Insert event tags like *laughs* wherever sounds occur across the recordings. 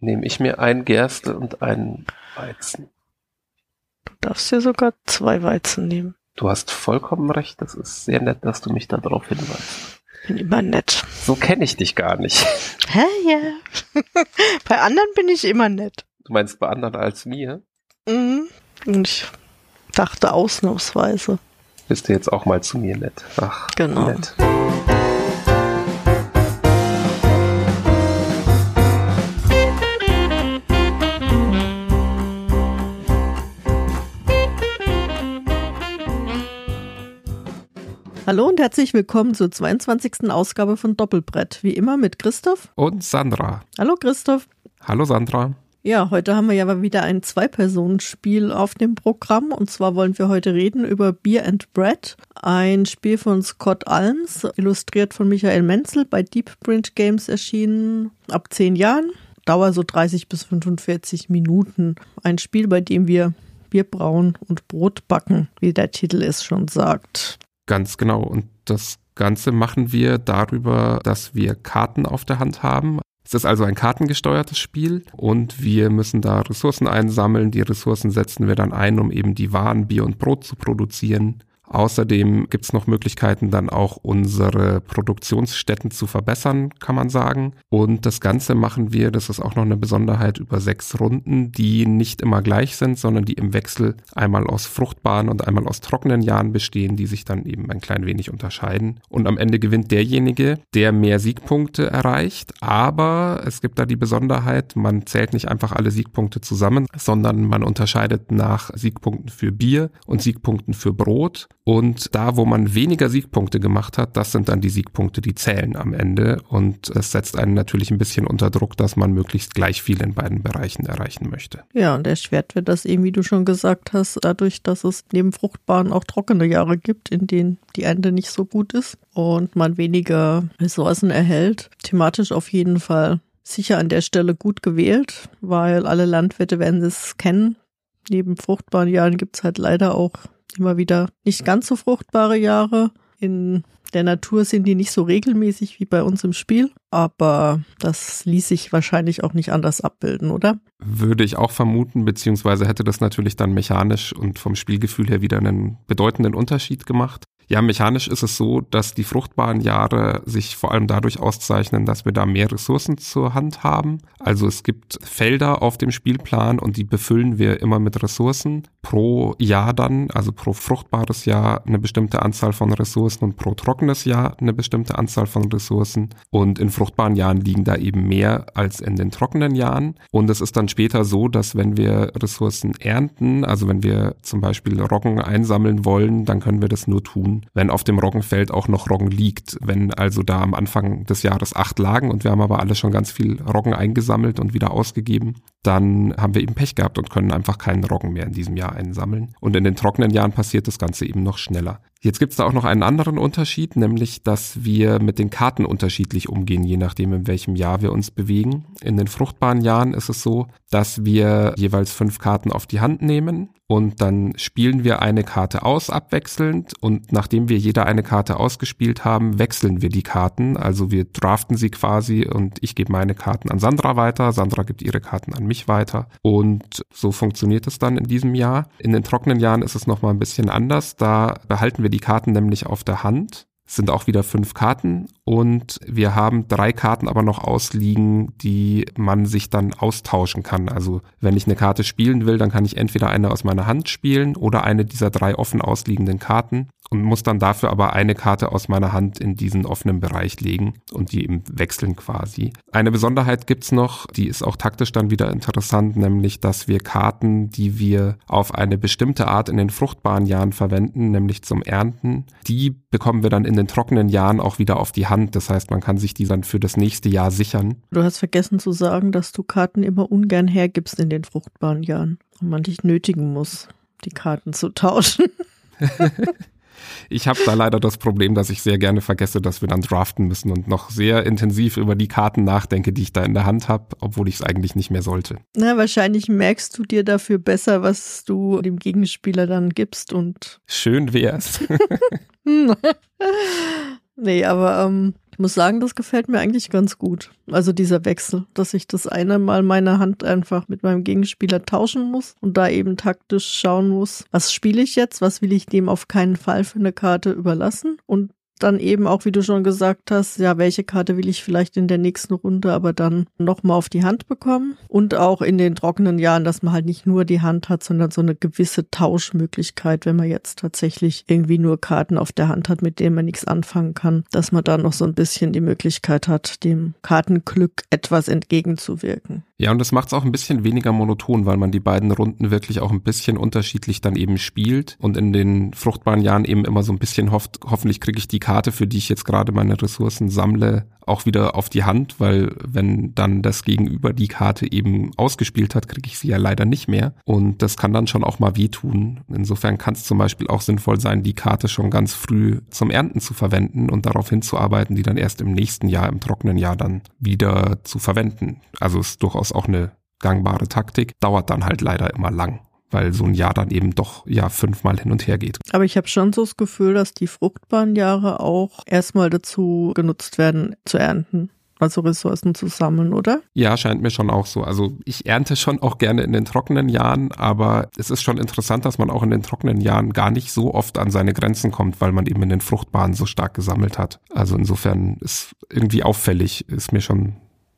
nehme ich mir ein Gerste und einen Weizen. Du darfst dir sogar zwei Weizen nehmen. Du hast vollkommen recht. Das ist sehr nett, dass du mich darauf hinweist. Bin immer nett. So kenne ich dich gar nicht. *laughs* Hä, ja. *laughs* bei anderen bin ich immer nett. Du meinst bei anderen als mir? Mhm. Und ich dachte ausnahmsweise. Bist du jetzt auch mal zu mir nett? Ach, Genau. nett. Hallo und herzlich willkommen zur 22. Ausgabe von Doppelbrett. Wie immer mit Christoph. Und Sandra. Hallo Christoph. Hallo Sandra. Ja, heute haben wir ja mal wieder ein Zwei-Personen-Spiel auf dem Programm. Und zwar wollen wir heute reden über Beer and Bread. Ein Spiel von Scott Alms, illustriert von Michael Menzel, bei Deep Print Games erschienen, ab 10 Jahren. Dauer so 30 bis 45 Minuten. Ein Spiel, bei dem wir Bier brauen und Brot backen, wie der Titel es schon sagt. Ganz genau. Und das Ganze machen wir darüber, dass wir Karten auf der Hand haben. Es ist also ein kartengesteuertes Spiel und wir müssen da Ressourcen einsammeln. Die Ressourcen setzen wir dann ein, um eben die Waren Bier und Brot zu produzieren. Außerdem gibt es noch Möglichkeiten, dann auch unsere Produktionsstätten zu verbessern, kann man sagen. Und das Ganze machen wir, das ist auch noch eine Besonderheit, über sechs Runden, die nicht immer gleich sind, sondern die im Wechsel einmal aus fruchtbaren und einmal aus trockenen Jahren bestehen, die sich dann eben ein klein wenig unterscheiden. Und am Ende gewinnt derjenige, der mehr Siegpunkte erreicht. Aber es gibt da die Besonderheit, man zählt nicht einfach alle Siegpunkte zusammen, sondern man unterscheidet nach Siegpunkten für Bier und Siegpunkten für Brot. Und da, wo man weniger Siegpunkte gemacht hat, das sind dann die Siegpunkte, die zählen am Ende. Und es setzt einen natürlich ein bisschen unter Druck, dass man möglichst gleich viel in beiden Bereichen erreichen möchte. Ja, und erschwert wird das eben, wie du schon gesagt hast, dadurch, dass es neben fruchtbaren auch trockene Jahre gibt, in denen die Ernte nicht so gut ist und man weniger Ressourcen erhält. Thematisch auf jeden Fall sicher an der Stelle gut gewählt, weil alle Landwirte werden es kennen. Neben fruchtbaren Jahren gibt es halt leider auch immer wieder nicht ganz so fruchtbare Jahre. In der Natur sind die nicht so regelmäßig wie bei uns im Spiel, aber das ließ sich wahrscheinlich auch nicht anders abbilden, oder? Würde ich auch vermuten, beziehungsweise hätte das natürlich dann mechanisch und vom Spielgefühl her wieder einen bedeutenden Unterschied gemacht. Ja, mechanisch ist es so, dass die fruchtbaren Jahre sich vor allem dadurch auszeichnen, dass wir da mehr Ressourcen zur Hand haben. Also es gibt Felder auf dem Spielplan und die befüllen wir immer mit Ressourcen. Pro Jahr dann, also pro fruchtbares Jahr eine bestimmte Anzahl von Ressourcen und pro trockenes Jahr eine bestimmte Anzahl von Ressourcen. Und in fruchtbaren Jahren liegen da eben mehr als in den trockenen Jahren. Und es ist dann später so, dass wenn wir Ressourcen ernten, also wenn wir zum Beispiel Roggen einsammeln wollen, dann können wir das nur tun, wenn auf dem Roggenfeld auch noch Roggen liegt. Wenn also da am Anfang des Jahres acht lagen und wir haben aber alle schon ganz viel Roggen eingesammelt und wieder ausgegeben, dann haben wir eben Pech gehabt und können einfach keinen Roggen mehr in diesem Jahr einsammeln. Und in den trockenen Jahren passiert das Ganze eben noch schneller. Jetzt gibt es da auch noch einen anderen Unterschied, nämlich dass wir mit den Karten unterschiedlich umgehen, je nachdem, in welchem Jahr wir uns bewegen. In den fruchtbaren Jahren ist es so, dass wir jeweils fünf Karten auf die Hand nehmen und dann spielen wir eine Karte aus abwechselnd und nachdem wir jeder eine Karte ausgespielt haben, wechseln wir die Karten. Also wir draften sie quasi und ich gebe meine Karten an Sandra weiter, Sandra gibt ihre Karten an mich weiter und so funktioniert es dann in diesem Jahr. In den trockenen Jahren ist es nochmal ein bisschen anders. Da behalten wir die Karten nämlich auf der Hand sind auch wieder fünf Karten und wir haben drei Karten aber noch ausliegen, die man sich dann austauschen kann. Also wenn ich eine Karte spielen will, dann kann ich entweder eine aus meiner Hand spielen oder eine dieser drei offen ausliegenden Karten und muss dann dafür aber eine Karte aus meiner Hand in diesen offenen Bereich legen und die eben wechseln quasi. Eine Besonderheit gibt's noch, die ist auch taktisch dann wieder interessant, nämlich dass wir Karten, die wir auf eine bestimmte Art in den fruchtbaren Jahren verwenden, nämlich zum Ernten, die bekommen wir dann in den trockenen Jahren auch wieder auf die Hand. Das heißt, man kann sich die dann für das nächste Jahr sichern. Du hast vergessen zu sagen, dass du Karten immer ungern hergibst in den fruchtbaren Jahren und man dich nötigen muss, die Karten zu tauschen. *laughs* Ich habe da leider das Problem, dass ich sehr gerne vergesse, dass wir dann draften müssen und noch sehr intensiv über die Karten nachdenke, die ich da in der Hand habe, obwohl ich es eigentlich nicht mehr sollte. Na, wahrscheinlich merkst du dir dafür besser, was du dem Gegenspieler dann gibst und. Schön wär's. *laughs* *laughs* nee, aber ähm, Ich muss sagen, das gefällt mir eigentlich ganz gut. Also dieser Wechsel, dass ich das eine Mal meine Hand einfach mit meinem Gegenspieler tauschen muss und da eben taktisch schauen muss, was spiele ich jetzt, was will ich dem auf keinen Fall für eine Karte überlassen und dann eben auch, wie du schon gesagt hast, ja, welche Karte will ich vielleicht in der nächsten Runde aber dann nochmal auf die Hand bekommen. Und auch in den trockenen Jahren, dass man halt nicht nur die Hand hat, sondern so eine gewisse Tauschmöglichkeit, wenn man jetzt tatsächlich irgendwie nur Karten auf der Hand hat, mit denen man nichts anfangen kann, dass man da noch so ein bisschen die Möglichkeit hat, dem Kartenglück etwas entgegenzuwirken. Ja, und das macht es auch ein bisschen weniger monoton, weil man die beiden Runden wirklich auch ein bisschen unterschiedlich dann eben spielt und in den fruchtbaren Jahren eben immer so ein bisschen hofft, hoffentlich kriege ich die Karte, für die ich jetzt gerade meine Ressourcen sammle, auch wieder auf die Hand, weil wenn dann das Gegenüber die Karte eben ausgespielt hat, kriege ich sie ja leider nicht mehr. Und das kann dann schon auch mal wehtun. Insofern kann es zum Beispiel auch sinnvoll sein, die Karte schon ganz früh zum Ernten zu verwenden und darauf hinzuarbeiten, die dann erst im nächsten Jahr, im trockenen Jahr dann wieder zu verwenden. Also ist durchaus auch eine gangbare Taktik, dauert dann halt leider immer lang weil so ein Jahr dann eben doch ja fünfmal hin und her geht. Aber ich habe schon so das Gefühl, dass die fruchtbaren Jahre auch erstmal dazu genutzt werden, zu ernten. Also Ressourcen zu sammeln, oder? Ja, scheint mir schon auch so. Also ich ernte schon auch gerne in den trockenen Jahren, aber es ist schon interessant, dass man auch in den trockenen Jahren gar nicht so oft an seine Grenzen kommt, weil man eben in den fruchtbaren so stark gesammelt hat. Also insofern ist irgendwie auffällig, ist mir schon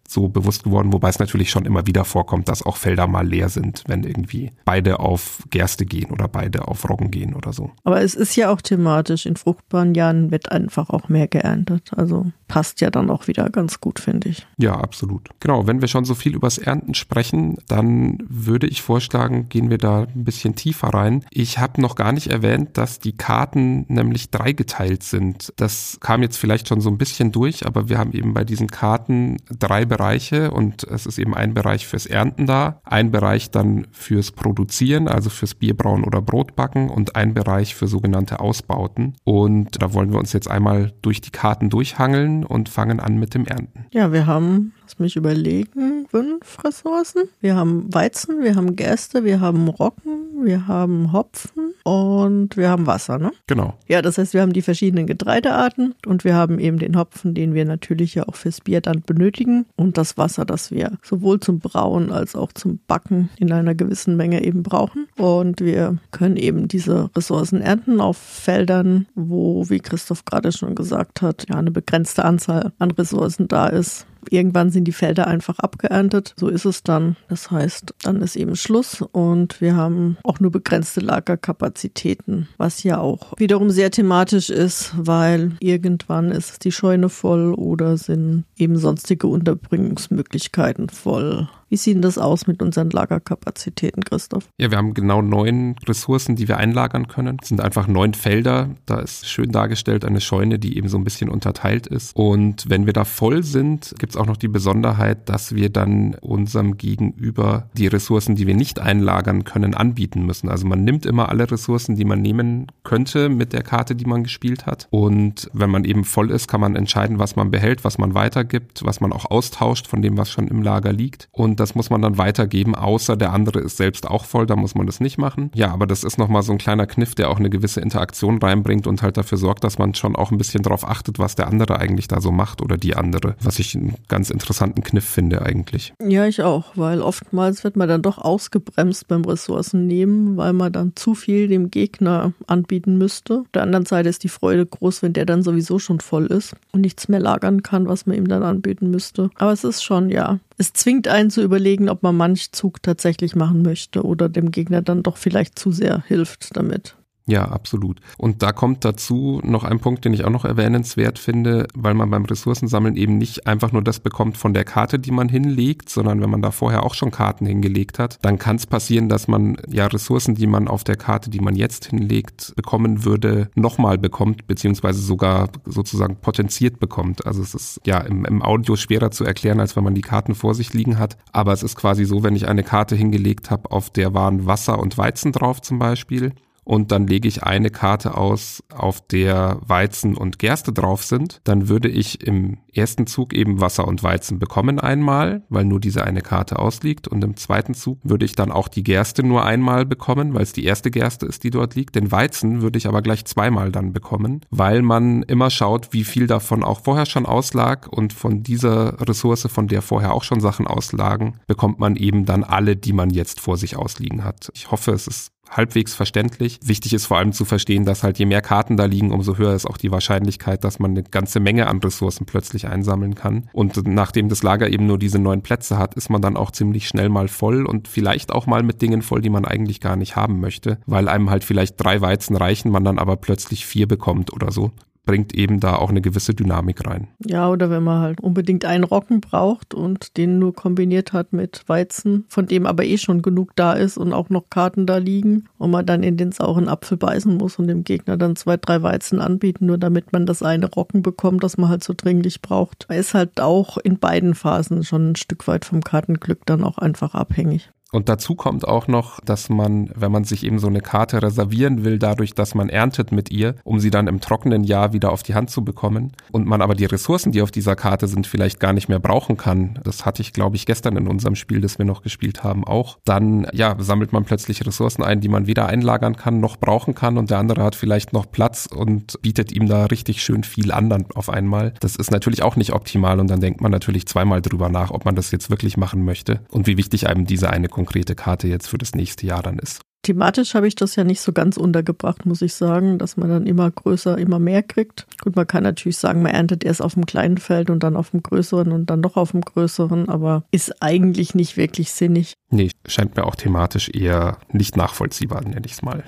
so bewusst geworden, wobei es natürlich schon immer wieder vorkommt, dass auch Felder mal leer sind, wenn irgendwie beide auf Gerste gehen oder beide auf Roggen gehen oder so. Aber es ist ja auch thematisch, in fruchtbaren Jahren wird einfach auch mehr geerntet. Also passt ja dann auch wieder ganz gut, finde ich. Ja, absolut. Genau, wenn wir schon so viel übers Ernten sprechen, dann würde ich vorschlagen, gehen wir da ein bisschen tiefer rein. Ich habe noch gar nicht erwähnt, dass die Karten nämlich dreigeteilt sind. Das kam jetzt vielleicht schon so ein bisschen durch, aber wir haben eben bei diesen Karten drei Bereiche und es ist eben ein Bereich fürs Ernten da, ein Bereich dann fürs Produzieren, also fürs Bierbrauen oder Brotbacken und ein Bereich für sogenannte Ausbauten. Und da wollen wir uns jetzt einmal durch die Karten durchhangeln und fangen an mit dem Ernten. Ja, wir haben, lass mich überlegen, fünf Ressourcen. Wir haben Weizen, wir haben Gerste, wir haben Roggen, wir haben Hopfen und wir haben Wasser, ne? Genau. Ja, das heißt, wir haben die verschiedenen Getreidearten und wir haben eben den Hopfen, den wir natürlich ja auch fürs Bier dann benötigen. Und und das Wasser, das wir sowohl zum Brauen als auch zum Backen in einer gewissen Menge eben brauchen. Und wir können eben diese Ressourcen ernten auf Feldern, wo, wie Christoph gerade schon gesagt hat, ja eine begrenzte Anzahl an Ressourcen da ist. Irgendwann sind die Felder einfach abgeerntet. So ist es dann. Das heißt, dann ist eben Schluss und wir haben auch nur begrenzte Lagerkapazitäten, was ja auch wiederum sehr thematisch ist, weil irgendwann ist die Scheune voll oder sind eben sonstige Unterbringungsmöglichkeiten voll. Wie sieht das aus mit unseren Lagerkapazitäten, Christoph? Ja, wir haben genau neun Ressourcen, die wir einlagern können. Es sind einfach neun Felder. Da ist schön dargestellt eine Scheune, die eben so ein bisschen unterteilt ist. Und wenn wir da voll sind, gibt es auch noch die Besonderheit, dass wir dann unserem Gegenüber die Ressourcen, die wir nicht einlagern können, anbieten müssen. Also man nimmt immer alle Ressourcen, die man nehmen könnte mit der Karte, die man gespielt hat. Und wenn man eben voll ist, kann man entscheiden, was man behält, was man weitergibt, was man auch austauscht von dem, was schon im Lager liegt. Und das muss man dann weitergeben, außer der andere ist selbst auch voll, da muss man das nicht machen. Ja, aber das ist nochmal so ein kleiner Kniff, der auch eine gewisse Interaktion reinbringt und halt dafür sorgt, dass man schon auch ein bisschen drauf achtet, was der andere eigentlich da so macht oder die andere, was ich einen ganz interessanten Kniff finde eigentlich. Ja, ich auch, weil oftmals wird man dann doch ausgebremst beim Ressourcennehmen, weil man dann zu viel dem Gegner anbieten müsste. Auf der anderen Seite ist die Freude groß, wenn der dann sowieso schon voll ist und nichts mehr lagern kann, was man ihm dann anbieten müsste. Aber es ist schon, ja, es zwingt einen zu überlegen, ob man manch Zug tatsächlich machen möchte oder dem Gegner dann doch vielleicht zu sehr hilft damit. Ja, absolut. Und da kommt dazu noch ein Punkt, den ich auch noch erwähnenswert finde, weil man beim Ressourcensammeln eben nicht einfach nur das bekommt von der Karte, die man hinlegt, sondern wenn man da vorher auch schon Karten hingelegt hat, dann kann es passieren, dass man ja Ressourcen, die man auf der Karte, die man jetzt hinlegt, bekommen würde, nochmal bekommt, beziehungsweise sogar sozusagen potenziert bekommt. Also es ist ja im, im Audio schwerer zu erklären, als wenn man die Karten vor sich liegen hat. Aber es ist quasi so, wenn ich eine Karte hingelegt habe, auf der waren Wasser und Weizen drauf zum Beispiel und dann lege ich eine Karte aus, auf der Weizen und Gerste drauf sind, dann würde ich im ersten Zug eben Wasser und Weizen bekommen einmal, weil nur diese eine Karte ausliegt und im zweiten Zug würde ich dann auch die Gerste nur einmal bekommen, weil es die erste Gerste ist, die dort liegt. Den Weizen würde ich aber gleich zweimal dann bekommen, weil man immer schaut, wie viel davon auch vorher schon auslag und von dieser Ressource, von der vorher auch schon Sachen auslagen, bekommt man eben dann alle, die man jetzt vor sich ausliegen hat. Ich hoffe, es ist halbwegs verständlich. Wichtig ist vor allem zu verstehen, dass halt je mehr Karten da liegen, umso höher ist auch die Wahrscheinlichkeit, dass man eine ganze Menge an Ressourcen plötzlich einsammeln kann. Und nachdem das Lager eben nur diese neun Plätze hat, ist man dann auch ziemlich schnell mal voll und vielleicht auch mal mit Dingen voll, die man eigentlich gar nicht haben möchte, weil einem halt vielleicht drei Weizen reichen, man dann aber plötzlich vier bekommt oder so bringt eben da auch eine gewisse Dynamik rein. Ja, oder wenn man halt unbedingt einen Rocken braucht und den nur kombiniert hat mit Weizen, von dem aber eh schon genug da ist und auch noch Karten da liegen und man dann in den sauren Apfel beißen muss und dem Gegner dann zwei, drei Weizen anbieten, nur damit man das eine Rocken bekommt, das man halt so dringlich braucht. Man ist halt auch in beiden Phasen schon ein Stück weit vom Kartenglück dann auch einfach abhängig. Und dazu kommt auch noch, dass man, wenn man sich eben so eine Karte reservieren will, dadurch, dass man erntet mit ihr, um sie dann im trockenen Jahr wieder auf die Hand zu bekommen und man aber die Ressourcen, die auf dieser Karte sind, vielleicht gar nicht mehr brauchen kann. Das hatte ich, glaube ich, gestern in unserem Spiel, das wir noch gespielt haben, auch. Dann, ja, sammelt man plötzlich Ressourcen ein, die man weder einlagern kann noch brauchen kann und der andere hat vielleicht noch Platz und bietet ihm da richtig schön viel an dann auf einmal. Das ist natürlich auch nicht optimal und dann denkt man natürlich zweimal drüber nach, ob man das jetzt wirklich machen möchte und wie wichtig einem diese eine konkrete Karte jetzt für das nächste Jahr dann ist. Thematisch habe ich das ja nicht so ganz untergebracht, muss ich sagen, dass man dann immer größer, immer mehr kriegt. Gut, man kann natürlich sagen, man erntet erst auf dem kleinen Feld und dann auf dem größeren und dann noch auf dem größeren, aber ist eigentlich nicht wirklich sinnig. Nee, scheint mir auch thematisch eher nicht nachvollziehbar, nenne ich es mal.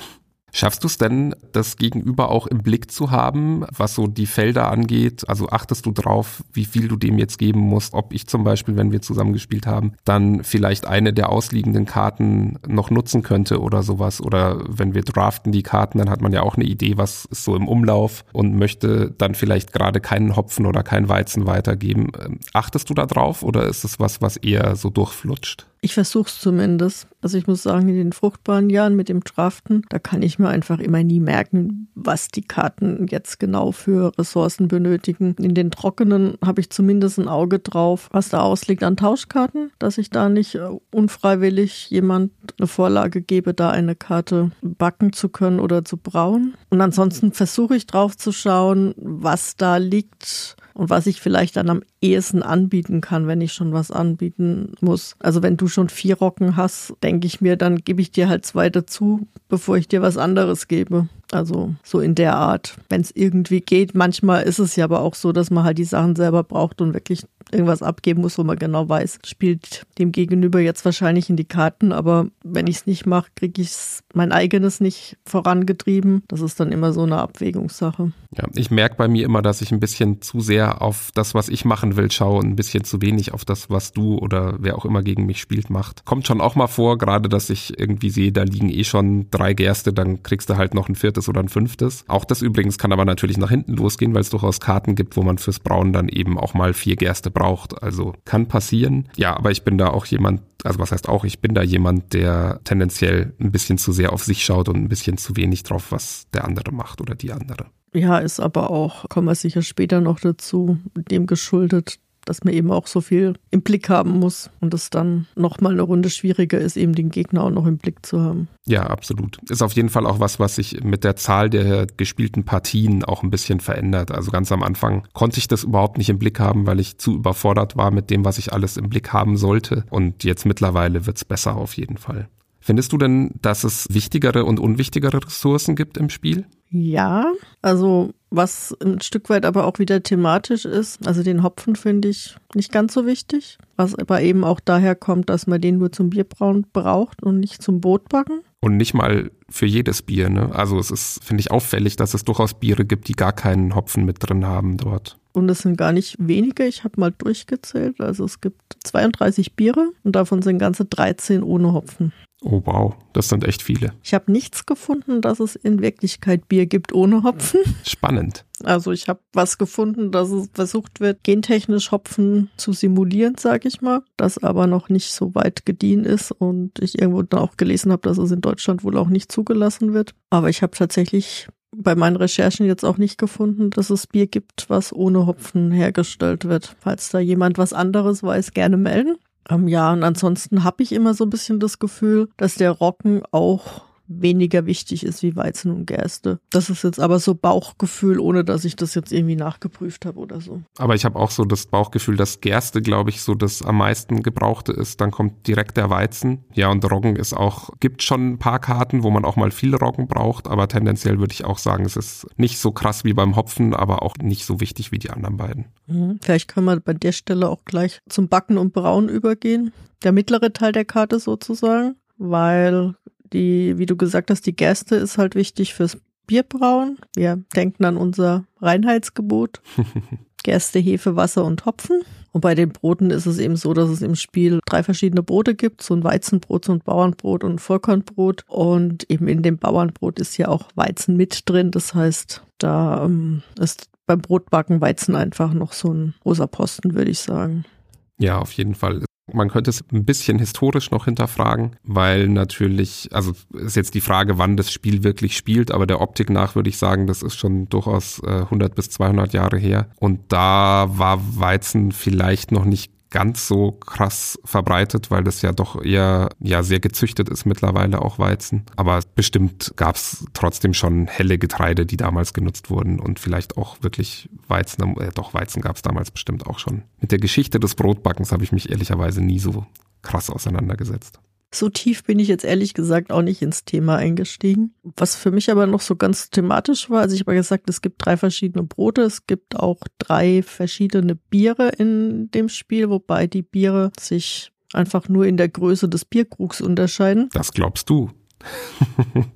Schaffst du es denn, das Gegenüber auch im Blick zu haben, was so die Felder angeht? Also achtest du drauf, wie viel du dem jetzt geben musst? Ob ich zum Beispiel, wenn wir zusammen gespielt haben, dann vielleicht eine der ausliegenden Karten noch nutzen könnte oder sowas? Oder wenn wir draften die Karten, dann hat man ja auch eine Idee, was ist so im Umlauf und möchte dann vielleicht gerade keinen Hopfen oder keinen Weizen weitergeben. Ähm, achtest du da drauf oder ist es was, was eher so durchflutscht? Ich versuche es zumindest. Also ich muss sagen, in den fruchtbaren Jahren mit dem Draften, da kann ich mir einfach immer nie merken, was die Karten jetzt genau für Ressourcen benötigen. In den trockenen habe ich zumindest ein Auge drauf, was da ausliegt an Tauschkarten, dass ich da nicht äh, unfreiwillig jemand eine Vorlage gebe, da eine Karte backen zu können oder zu brauen. Und ansonsten versuche ich drauf zu schauen, was da liegt und was ich vielleicht dann am ehesten anbieten kann, wenn ich schon was anbieten muss. Also wenn du schon vier Rocken hast, denke ich mir, dann gebe ich dir halt zwei dazu, bevor ich dir was anderes gebe. Also so in der Art, wenn es irgendwie geht. Manchmal ist es ja aber auch so, dass man halt die Sachen selber braucht und wirklich irgendwas abgeben muss, wo man genau weiß, spielt dem Gegenüber jetzt wahrscheinlich in die Karten, aber wenn ich es nicht mache, kriege ich mein eigenes nicht vorangetrieben. Das ist dann immer so eine Abwägungssache. Ja, ich merke bei mir immer, dass ich ein bisschen zu sehr auf das, was ich machen will, schaue und ein bisschen zu wenig auf das, was du oder wer auch immer gegen mich spielt, macht. Kommt schon auch mal vor, gerade dass ich irgendwie sehe, da liegen eh schon drei Gerste, dann kriegst du halt noch ein viertes oder ein fünftes. Auch das übrigens kann aber natürlich nach hinten losgehen, weil es durchaus Karten gibt, wo man fürs Brauen dann eben auch mal vier Gerste braucht. Also kann passieren. Ja, aber ich bin da auch jemand, also was heißt auch, ich bin da jemand, der tendenziell ein bisschen zu sehr auf sich schaut und ein bisschen zu wenig drauf, was der andere macht oder die andere. Ja, ist aber auch, kommen wir sicher später noch dazu, dem geschuldet, dass man eben auch so viel im Blick haben muss und es dann nochmal eine Runde schwieriger ist, eben den Gegner auch noch im Blick zu haben. Ja, absolut. Ist auf jeden Fall auch was, was sich mit der Zahl der gespielten Partien auch ein bisschen verändert. Also ganz am Anfang konnte ich das überhaupt nicht im Blick haben, weil ich zu überfordert war mit dem, was ich alles im Blick haben sollte. Und jetzt mittlerweile wird's besser auf jeden Fall. Findest du denn, dass es wichtigere und unwichtigere Ressourcen gibt im Spiel? Ja, also was ein Stück weit aber auch wieder thematisch ist, also den Hopfen finde ich nicht ganz so wichtig, was aber eben auch daher kommt, dass man den nur zum Bierbrauen braucht und nicht zum Brotbacken. Und nicht mal für jedes Bier, ne? Also es ist, finde ich, auffällig, dass es durchaus Biere gibt, die gar keinen Hopfen mit drin haben dort. Und es sind gar nicht wenige, ich habe mal durchgezählt. Also es gibt 32 Biere und davon sind ganze 13 ohne Hopfen. Oh wow, das sind echt viele. Ich habe nichts gefunden, dass es in Wirklichkeit Bier gibt ohne Hopfen. *laughs* Spannend. Also ich habe was gefunden, dass es versucht wird, gentechnisch Hopfen zu simulieren, sage ich mal, das aber noch nicht so weit gediehen ist und ich irgendwo dann auch gelesen habe, dass es in Deutschland wohl auch nicht zugelassen wird. Aber ich habe tatsächlich bei meinen Recherchen jetzt auch nicht gefunden, dass es Bier gibt, was ohne Hopfen hergestellt wird. Falls da jemand was anderes weiß, gerne melden. Ähm, ja, und ansonsten habe ich immer so ein bisschen das Gefühl, dass der Rocken auch weniger wichtig ist wie Weizen und Gerste. Das ist jetzt aber so Bauchgefühl, ohne dass ich das jetzt irgendwie nachgeprüft habe oder so. Aber ich habe auch so das Bauchgefühl, dass Gerste, glaube ich, so das am meisten gebrauchte ist. Dann kommt direkt der Weizen. Ja, und Roggen ist auch, gibt schon ein paar Karten, wo man auch mal viel Roggen braucht, aber tendenziell würde ich auch sagen, es ist nicht so krass wie beim Hopfen, aber auch nicht so wichtig wie die anderen beiden. Mhm. Vielleicht können wir bei der Stelle auch gleich zum Backen und Brauen übergehen. Der mittlere Teil der Karte sozusagen, weil die, wie du gesagt hast, die Gerste ist halt wichtig fürs Bierbrauen. Wir denken an unser Reinheitsgebot. *laughs* Gerste, Hefe, Wasser und Hopfen. Und bei den Broten ist es eben so, dass es im Spiel drei verschiedene Brote gibt. So ein Weizenbrot, so ein Bauernbrot und ein Vollkornbrot. Und eben in dem Bauernbrot ist ja auch Weizen mit drin. Das heißt, da ähm, ist beim Brotbacken Weizen einfach noch so ein großer Posten, würde ich sagen. Ja, auf jeden Fall. Man könnte es ein bisschen historisch noch hinterfragen, weil natürlich, also ist jetzt die Frage, wann das Spiel wirklich spielt, aber der Optik nach würde ich sagen, das ist schon durchaus äh, 100 bis 200 Jahre her. Und da war Weizen vielleicht noch nicht ganz so krass verbreitet, weil das ja doch eher ja sehr gezüchtet ist mittlerweile auch Weizen. Aber bestimmt gab es trotzdem schon helle Getreide, die damals genutzt wurden und vielleicht auch wirklich Weizen. Äh, doch Weizen gab es damals bestimmt auch schon. Mit der Geschichte des Brotbackens habe ich mich ehrlicherweise nie so krass auseinandergesetzt. So tief bin ich jetzt ehrlich gesagt auch nicht ins Thema eingestiegen. Was für mich aber noch so ganz thematisch war, also ich habe gesagt, es gibt drei verschiedene Brote, es gibt auch drei verschiedene Biere in dem Spiel, wobei die Biere sich einfach nur in der Größe des Bierkrugs unterscheiden. Das glaubst du. *laughs*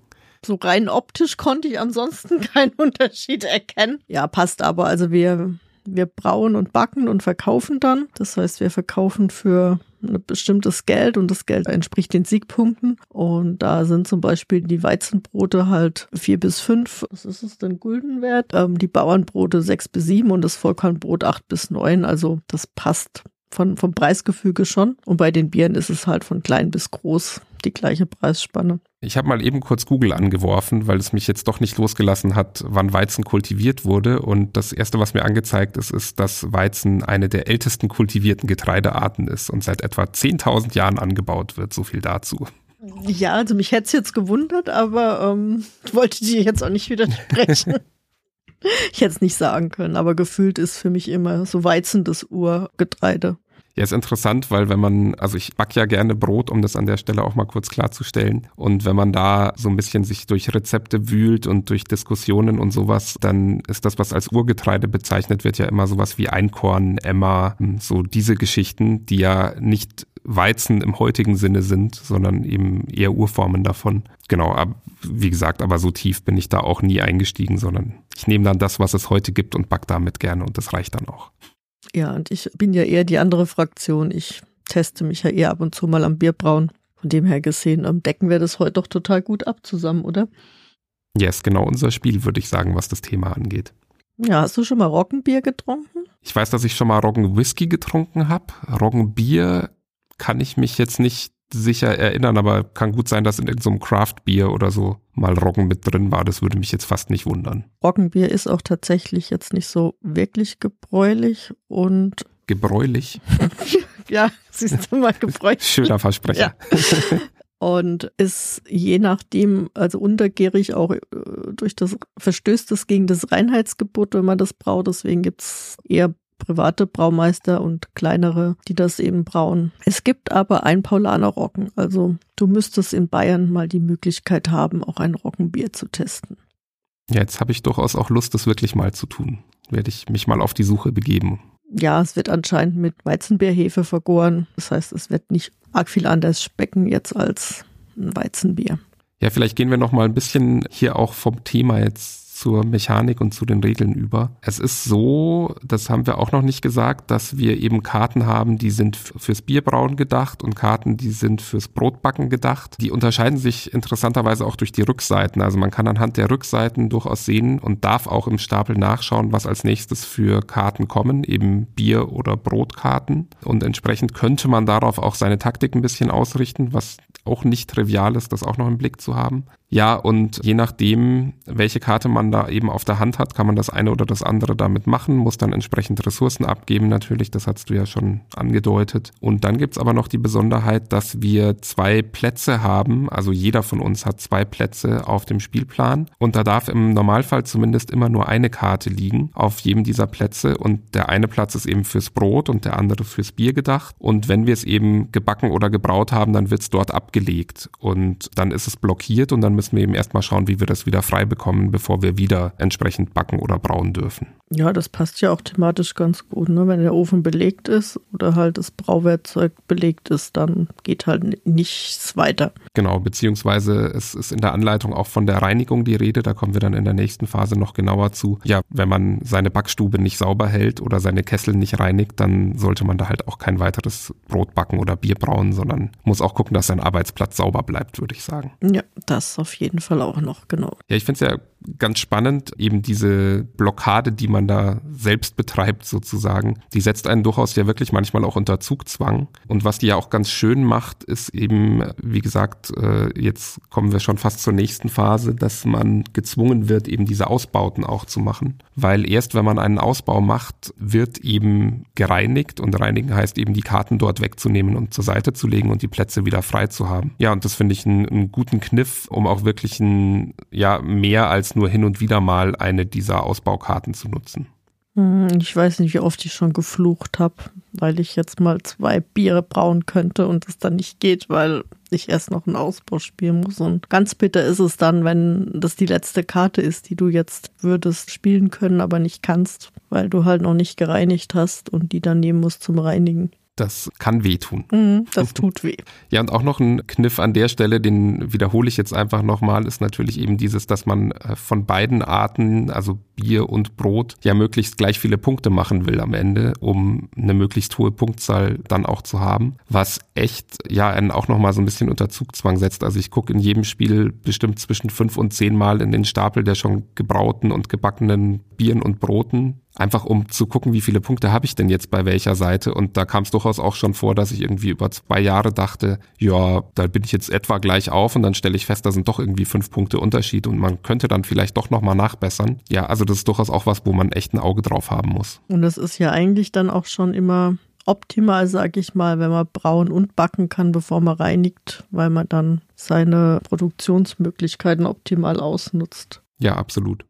so rein optisch konnte ich ansonsten keinen Unterschied erkennen. Ja, passt aber. Also wir, wir brauen und backen und verkaufen dann. Das heißt, wir verkaufen für ein bestimmtes Geld und das Geld entspricht den Siegpunkten. Und da sind zum Beispiel die Weizenbrote halt vier bis fünf, was ist es denn, Guldenwert? Ähm, die Bauernbrote sechs bis sieben und das Vollkornbrot acht bis neun. Also das passt von, vom Preisgefüge schon. Und bei den Bieren ist es halt von klein bis groß die gleiche Preisspanne. Ich habe mal eben kurz Google angeworfen, weil es mich jetzt doch nicht losgelassen hat, wann Weizen kultiviert wurde. Und das Erste, was mir angezeigt ist, ist, dass Weizen eine der ältesten kultivierten Getreidearten ist und seit etwa 10.000 Jahren angebaut wird. So viel dazu. Ja, also mich hätte es jetzt gewundert, aber ähm, *laughs* wollte dir jetzt auch nicht widersprechen. *laughs* ich hätte es nicht sagen können, aber gefühlt ist für mich immer so Weizen das Urgetreide. Ja, ist interessant, weil wenn man, also ich back ja gerne Brot, um das an der Stelle auch mal kurz klarzustellen. Und wenn man da so ein bisschen sich durch Rezepte wühlt und durch Diskussionen und sowas, dann ist das, was als Urgetreide bezeichnet wird, ja immer sowas wie Einkorn, Emma, so diese Geschichten, die ja nicht Weizen im heutigen Sinne sind, sondern eben eher Urformen davon. Genau, ab, wie gesagt, aber so tief bin ich da auch nie eingestiegen, sondern ich nehme dann das, was es heute gibt und back damit gerne und das reicht dann auch. Ja, und ich bin ja eher die andere Fraktion. Ich teste mich ja eher ab und zu mal am Bierbrauen. Von dem her gesehen, ähm, decken wir das heute doch total gut ab zusammen, oder? Ja, yes, ist genau unser Spiel, würde ich sagen, was das Thema angeht. Ja, hast du schon mal Roggenbier getrunken? Ich weiß, dass ich schon mal Roggenwhisky getrunken habe. Roggenbier kann ich mich jetzt nicht sicher erinnern, aber kann gut sein, dass in irgendeinem Craft-Bier oder so mal Roggen mit drin war. Das würde mich jetzt fast nicht wundern. Roggenbier ist auch tatsächlich jetzt nicht so wirklich gebräulich und gebräulich. *laughs* ja, siehst du mal gebräuchlich. Schöner Versprecher. Ja. Und ist je nachdem, also untergärig auch äh, durch das verstößt es gegen das Reinheitsgebot, wenn man das braut. Deswegen gibt's eher private Braumeister und kleinere, die das eben brauen. Es gibt aber ein Paulaner Roggen. Also du müsstest in Bayern mal die Möglichkeit haben, auch ein Roggenbier zu testen. Ja, jetzt habe ich durchaus auch Lust, das wirklich mal zu tun. Werde ich mich mal auf die Suche begeben. Ja, es wird anscheinend mit Weizenbierhefe vergoren. Das heißt, es wird nicht arg viel anders specken jetzt als ein Weizenbier. Ja, vielleicht gehen wir noch mal ein bisschen hier auch vom Thema jetzt zur Mechanik und zu den Regeln über. Es ist so, das haben wir auch noch nicht gesagt, dass wir eben Karten haben, die sind fürs Bierbrauen gedacht und Karten, die sind fürs Brotbacken gedacht. Die unterscheiden sich interessanterweise auch durch die Rückseiten. Also man kann anhand der Rückseiten durchaus sehen und darf auch im Stapel nachschauen, was als nächstes für Karten kommen, eben Bier- oder Brotkarten. Und entsprechend könnte man darauf auch seine Taktik ein bisschen ausrichten, was auch nicht trivial ist, das auch noch im Blick zu haben. Ja, und je nachdem, welche Karte man da eben auf der Hand hat, kann man das eine oder das andere damit machen, muss dann entsprechend Ressourcen abgeben natürlich, das hast du ja schon angedeutet. Und dann gibt's aber noch die Besonderheit, dass wir zwei Plätze haben, also jeder von uns hat zwei Plätze auf dem Spielplan und da darf im Normalfall zumindest immer nur eine Karte liegen auf jedem dieser Plätze und der eine Platz ist eben fürs Brot und der andere fürs Bier gedacht. Und wenn wir es eben gebacken oder gebraut haben, dann wird's dort abgelegt und dann ist es blockiert und dann müssen müssen wir eben erstmal schauen, wie wir das wieder frei bekommen, bevor wir wieder entsprechend backen oder brauen dürfen. Ja, das passt ja auch thematisch ganz gut. Ne? Wenn der Ofen belegt ist oder halt das Brauwerkzeug belegt ist, dann geht halt nichts weiter. Genau, beziehungsweise es ist in der Anleitung auch von der Reinigung die Rede. Da kommen wir dann in der nächsten Phase noch genauer zu. Ja, wenn man seine Backstube nicht sauber hält oder seine Kessel nicht reinigt, dann sollte man da halt auch kein weiteres Brot backen oder Bier brauen, sondern muss auch gucken, dass sein Arbeitsplatz sauber bleibt, würde ich sagen. Ja, das auf jeden Fall auch noch, genau. Ja, ich finde es ja ganz spannend, eben diese Blockade, die man da selbst betreibt sozusagen, die setzt einen durchaus ja wirklich manchmal auch unter Zugzwang. Und was die ja auch ganz schön macht, ist eben, wie gesagt, äh, jetzt kommen wir schon fast zur nächsten Phase, dass man gezwungen wird, eben diese Ausbauten auch zu machen. Weil erst wenn man einen Ausbau macht, wird eben gereinigt und reinigen heißt eben die Karten dort wegzunehmen und zur Seite zu legen und die Plätze wieder frei zu haben. Ja, und das finde ich einen, einen guten Kniff, um auch wirklich ein, ja, mehr als nur hin und wieder mal eine dieser Ausbaukarten zu nutzen. Hm, ich weiß nicht, wie oft ich schon geflucht habe, weil ich jetzt mal zwei Biere brauen könnte und es dann nicht geht, weil ich erst noch einen Ausbau spielen muss. Und ganz bitter ist es dann, wenn das die letzte Karte ist, die du jetzt würdest spielen können, aber nicht kannst, weil du halt noch nicht gereinigt hast und die dann nehmen musst zum Reinigen. Das kann wehtun. Mhm, das tut weh. Ja, und auch noch ein Kniff an der Stelle, den wiederhole ich jetzt einfach nochmal, ist natürlich eben dieses, dass man äh, von beiden Arten, also Bier und Brot, ja möglichst gleich viele Punkte machen will am Ende, um eine möglichst hohe Punktzahl dann auch zu haben, was echt ja einen auch nochmal so ein bisschen unter Zugzwang setzt. Also ich gucke in jedem Spiel bestimmt zwischen fünf und zehn Mal in den Stapel der schon gebrauten und gebackenen Bieren und Broten Einfach um zu gucken, wie viele Punkte habe ich denn jetzt bei welcher Seite. Und da kam es durchaus auch schon vor, dass ich irgendwie über zwei Jahre dachte, ja, da bin ich jetzt etwa gleich auf und dann stelle ich fest, da sind doch irgendwie fünf Punkte Unterschied und man könnte dann vielleicht doch nochmal nachbessern. Ja, also das ist durchaus auch was, wo man echt ein Auge drauf haben muss. Und das ist ja eigentlich dann auch schon immer optimal, sag ich mal, wenn man brauen und backen kann, bevor man reinigt, weil man dann seine Produktionsmöglichkeiten optimal ausnutzt. Ja, absolut.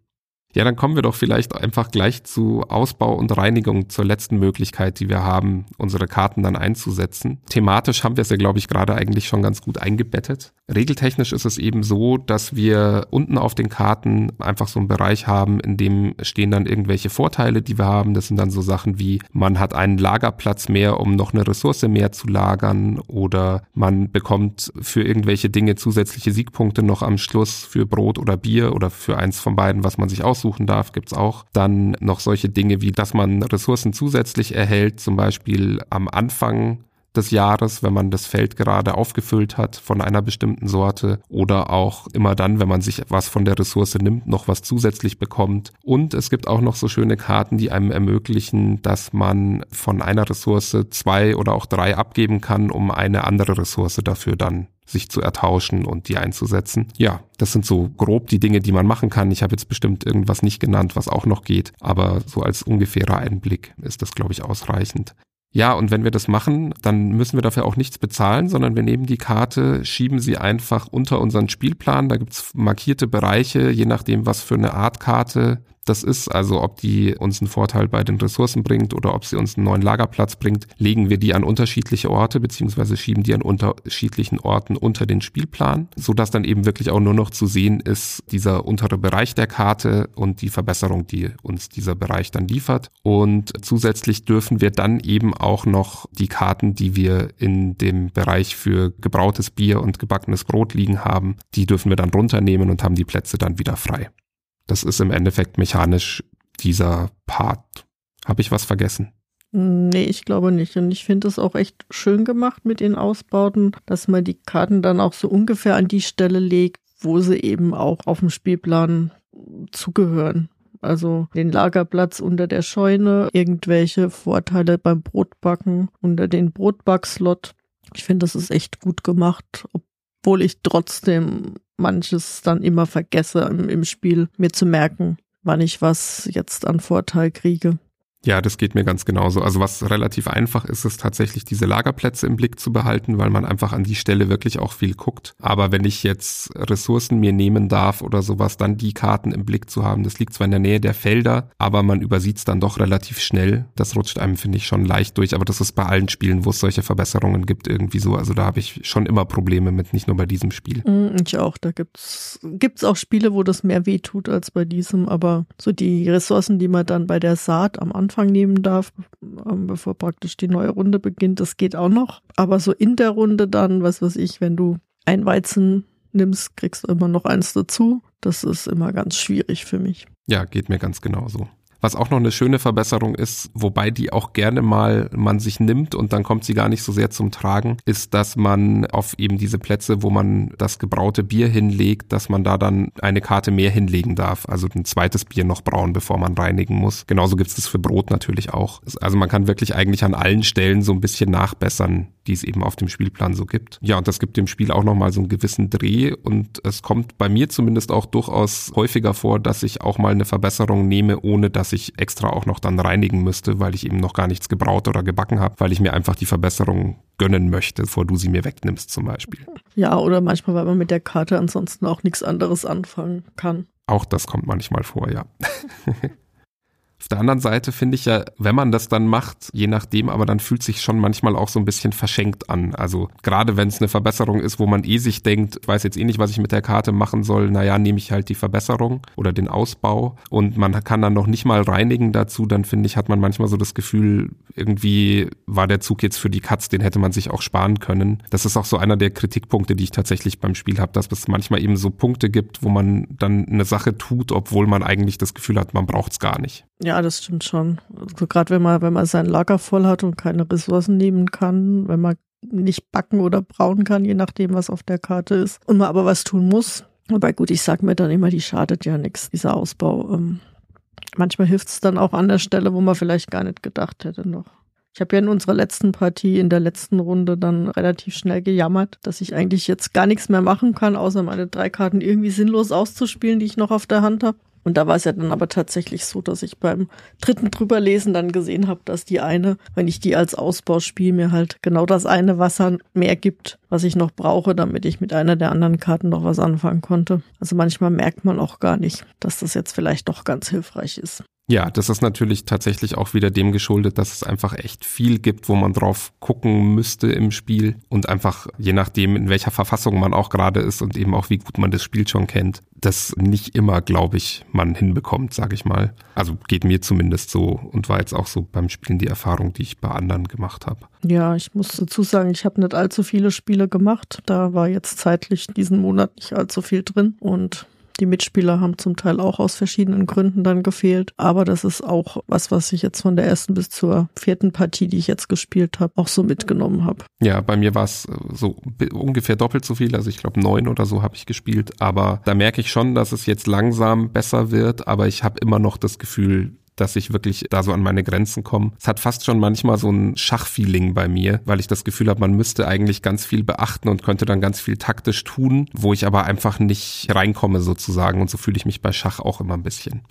Ja, dann kommen wir doch vielleicht einfach gleich zu Ausbau und Reinigung zur letzten Möglichkeit, die wir haben, unsere Karten dann einzusetzen. Thematisch haben wir es ja, glaube ich, gerade eigentlich schon ganz gut eingebettet. Regeltechnisch ist es eben so, dass wir unten auf den Karten einfach so einen Bereich haben, in dem stehen dann irgendwelche Vorteile, die wir haben. Das sind dann so Sachen wie, man hat einen Lagerplatz mehr, um noch eine Ressource mehr zu lagern oder man bekommt für irgendwelche Dinge zusätzliche Siegpunkte noch am Schluss für Brot oder Bier oder für eins von beiden, was man sich aussucht aussuchen darf, gibt's auch. Dann noch solche Dinge wie, dass man Ressourcen zusätzlich erhält, zum Beispiel am Anfang des Jahres, wenn man das Feld gerade aufgefüllt hat von einer bestimmten Sorte oder auch immer dann, wenn man sich was von der Ressource nimmt, noch was zusätzlich bekommt. Und es gibt auch noch so schöne Karten, die einem ermöglichen, dass man von einer Ressource zwei oder auch drei abgeben kann, um eine andere Ressource dafür dann sich zu ertauschen und die einzusetzen. Ja, das sind so grob die Dinge, die man machen kann. Ich habe jetzt bestimmt irgendwas nicht genannt, was auch noch geht, aber so als ungefährer Einblick ist das, glaube ich, ausreichend. Ja, und wenn wir das machen, dann müssen wir dafür auch nichts bezahlen, sondern wir nehmen die Karte, schieben sie einfach unter unseren Spielplan. Da gibt's markierte Bereiche, je nachdem, was für eine Art Karte das ist, also ob die uns einen Vorteil bei den Ressourcen bringt oder ob sie uns einen neuen Lagerplatz bringt, legen wir die an unterschiedliche Orte beziehungsweise schieben die an unterschiedlichen Orten unter den Spielplan, so dass dann eben wirklich auch nur noch zu sehen ist dieser untere Bereich der Karte und die Verbesserung, die uns dieser Bereich dann liefert. Und zusätzlich dürfen wir dann eben auch noch die Karten, die wir in dem Bereich für gebrautes Bier und gebackenes Brot liegen haben, die dürfen wir dann runternehmen und haben die Plätze dann wieder frei. Das ist im Endeffekt mechanisch dieser Part. Habe ich was vergessen? Nee, ich glaube nicht. Und ich finde es auch echt schön gemacht mit den Ausbauten, dass man die Karten dann auch so ungefähr an die Stelle legt, wo sie eben auch auf dem Spielplan zugehören. Also den Lagerplatz unter der Scheune, irgendwelche Vorteile beim Brotbacken unter den Brotbackslot. Ich finde, das ist echt gut gemacht, obwohl ich trotzdem manches dann immer vergesse im, im Spiel, mir zu merken, wann ich was jetzt an Vorteil kriege. Ja, das geht mir ganz genauso. Also was relativ einfach ist, ist tatsächlich diese Lagerplätze im Blick zu behalten, weil man einfach an die Stelle wirklich auch viel guckt. Aber wenn ich jetzt Ressourcen mir nehmen darf oder sowas, dann die Karten im Blick zu haben, das liegt zwar in der Nähe der Felder, aber man übersieht es dann doch relativ schnell. Das rutscht einem, finde ich, schon leicht durch. Aber das ist bei allen Spielen, wo es solche Verbesserungen gibt, irgendwie so. Also da habe ich schon immer Probleme mit, nicht nur bei diesem Spiel. Mm, ich auch. Da gibt's gibt's auch Spiele, wo das mehr wehtut als bei diesem. Aber so die Ressourcen, die man dann bei der Saat am Anfang Anfang nehmen darf, ähm, bevor praktisch die neue Runde beginnt. Das geht auch noch. Aber so in der Runde dann, was weiß ich, wenn du ein Weizen nimmst, kriegst du immer noch eins dazu. Das ist immer ganz schwierig für mich. Ja, geht mir ganz genauso. Was auch noch eine schöne Verbesserung ist, wobei die auch gerne mal man sich nimmt und dann kommt sie gar nicht so sehr zum Tragen, ist, dass man auf eben diese Plätze, wo man das gebraute Bier hinlegt, dass man da dann eine Karte mehr hinlegen darf. Also ein zweites Bier noch brauen, bevor man reinigen muss. Genauso gibt es das für Brot natürlich auch. Also man kann wirklich eigentlich an allen Stellen so ein bisschen nachbessern, die es eben auf dem Spielplan so gibt. Ja, und das gibt dem Spiel auch nochmal so einen gewissen Dreh und es kommt bei mir zumindest auch durchaus häufiger vor, dass ich auch mal eine Verbesserung nehme, ohne dass ich extra auch noch dann reinigen müsste, weil ich eben noch gar nichts gebraut oder gebacken habe, weil ich mir einfach die Verbesserung gönnen möchte, bevor du sie mir wegnimmst zum Beispiel. Ja, oder manchmal, weil man mit der Karte ansonsten auch nichts anderes anfangen kann. Auch das kommt manchmal vor, ja. *laughs* Auf der anderen Seite finde ich ja, wenn man das dann macht, je nachdem, aber dann fühlt sich schon manchmal auch so ein bisschen verschenkt an. Also gerade wenn es eine Verbesserung ist, wo man eh sich denkt, weiß jetzt eh nicht, was ich mit der Karte machen soll, naja, nehme ich halt die Verbesserung oder den Ausbau und man kann dann noch nicht mal reinigen dazu, dann finde ich, hat man manchmal so das Gefühl, irgendwie war der Zug jetzt für die Katz, den hätte man sich auch sparen können. Das ist auch so einer der Kritikpunkte, die ich tatsächlich beim Spiel habe, dass es manchmal eben so Punkte gibt, wo man dann eine Sache tut, obwohl man eigentlich das Gefühl hat, man braucht es gar nicht. Ja, das stimmt schon. Also gerade wenn man, wenn man sein Lager voll hat und keine Ressourcen nehmen kann, wenn man nicht backen oder brauen kann, je nachdem, was auf der Karte ist, und man aber was tun muss. Wobei gut, ich sag mir dann immer, die schadet ja nichts, dieser Ausbau. Ähm, manchmal hilft es dann auch an der Stelle, wo man vielleicht gar nicht gedacht hätte noch. Ich habe ja in unserer letzten Partie, in der letzten Runde dann relativ schnell gejammert, dass ich eigentlich jetzt gar nichts mehr machen kann, außer meine drei Karten irgendwie sinnlos auszuspielen, die ich noch auf der Hand habe. Und da war es ja dann aber tatsächlich so, dass ich beim dritten drüberlesen dann gesehen habe, dass die eine, wenn ich die als Ausbau spiele, mir halt genau das eine Wasser mehr gibt, was ich noch brauche, damit ich mit einer der anderen Karten noch was anfangen konnte. Also manchmal merkt man auch gar nicht, dass das jetzt vielleicht doch ganz hilfreich ist. Ja, das ist natürlich tatsächlich auch wieder dem geschuldet, dass es einfach echt viel gibt, wo man drauf gucken müsste im Spiel und einfach je nachdem, in welcher Verfassung man auch gerade ist und eben auch wie gut man das Spiel schon kennt, das nicht immer, glaube ich, man hinbekommt, sage ich mal. Also geht mir zumindest so und war jetzt auch so beim Spielen die Erfahrung, die ich bei anderen gemacht habe. Ja, ich muss dazu sagen, ich habe nicht allzu viele Spiele gemacht. Da war jetzt zeitlich diesen Monat nicht allzu viel drin und die Mitspieler haben zum Teil auch aus verschiedenen Gründen dann gefehlt. Aber das ist auch was, was ich jetzt von der ersten bis zur vierten Partie, die ich jetzt gespielt habe, auch so mitgenommen habe. Ja, bei mir war es äh, so ungefähr doppelt so viel. Also ich glaube neun oder so habe ich gespielt. Aber da merke ich schon, dass es jetzt langsam besser wird. Aber ich habe immer noch das Gefühl, dass ich wirklich da so an meine Grenzen komme. Es hat fast schon manchmal so ein Schachfeeling bei mir, weil ich das Gefühl habe, man müsste eigentlich ganz viel beachten und könnte dann ganz viel taktisch tun, wo ich aber einfach nicht reinkomme sozusagen. Und so fühle ich mich bei Schach auch immer ein bisschen.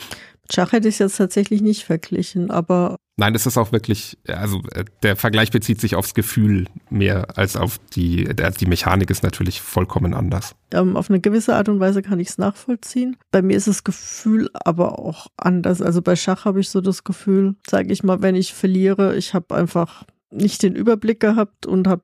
Schach hätte ich jetzt tatsächlich nicht verglichen, aber. Nein, es ist auch wirklich, also äh, der Vergleich bezieht sich aufs Gefühl mehr als auf die, die Mechanik ist natürlich vollkommen anders. Ähm, auf eine gewisse Art und Weise kann ich es nachvollziehen. Bei mir ist das Gefühl aber auch anders. Also bei Schach habe ich so das Gefühl, sage ich mal, wenn ich verliere, ich habe einfach nicht den Überblick gehabt und habe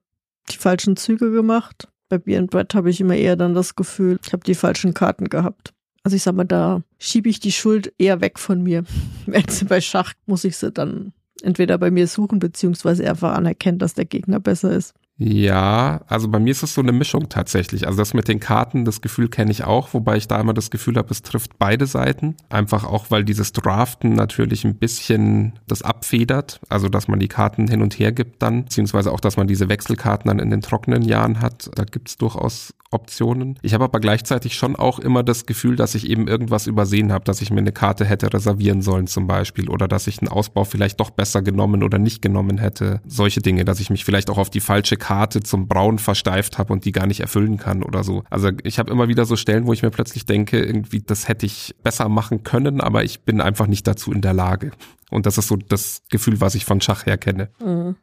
die falschen Züge gemacht. Bei Beer and Bread habe ich immer eher dann das Gefühl, ich habe die falschen Karten gehabt. Also ich sag mal, da schiebe ich die Schuld eher weg von mir. *laughs* Während sie bei Schach muss ich sie dann entweder bei mir suchen, beziehungsweise einfach anerkennen, dass der Gegner besser ist. Ja, also bei mir ist es so eine Mischung tatsächlich. Also das mit den Karten, das Gefühl kenne ich auch, wobei ich da immer das Gefühl habe, es trifft beide Seiten. Einfach auch, weil dieses Draften natürlich ein bisschen das abfedert. Also dass man die Karten hin und her gibt dann, beziehungsweise auch, dass man diese Wechselkarten dann in den trockenen Jahren hat. Da gibt's durchaus Optionen. Ich habe aber gleichzeitig schon auch immer das Gefühl, dass ich eben irgendwas übersehen habe, dass ich mir eine Karte hätte reservieren sollen zum Beispiel oder dass ich einen Ausbau vielleicht doch besser genommen oder nicht genommen hätte. Solche Dinge, dass ich mich vielleicht auch auf die falsche Karte zum Brauen versteift habe und die gar nicht erfüllen kann oder so. Also ich habe immer wieder so Stellen, wo ich mir plötzlich denke, irgendwie das hätte ich besser machen können, aber ich bin einfach nicht dazu in der Lage. Und das ist so das Gefühl, was ich von Schach her kenne. Mhm.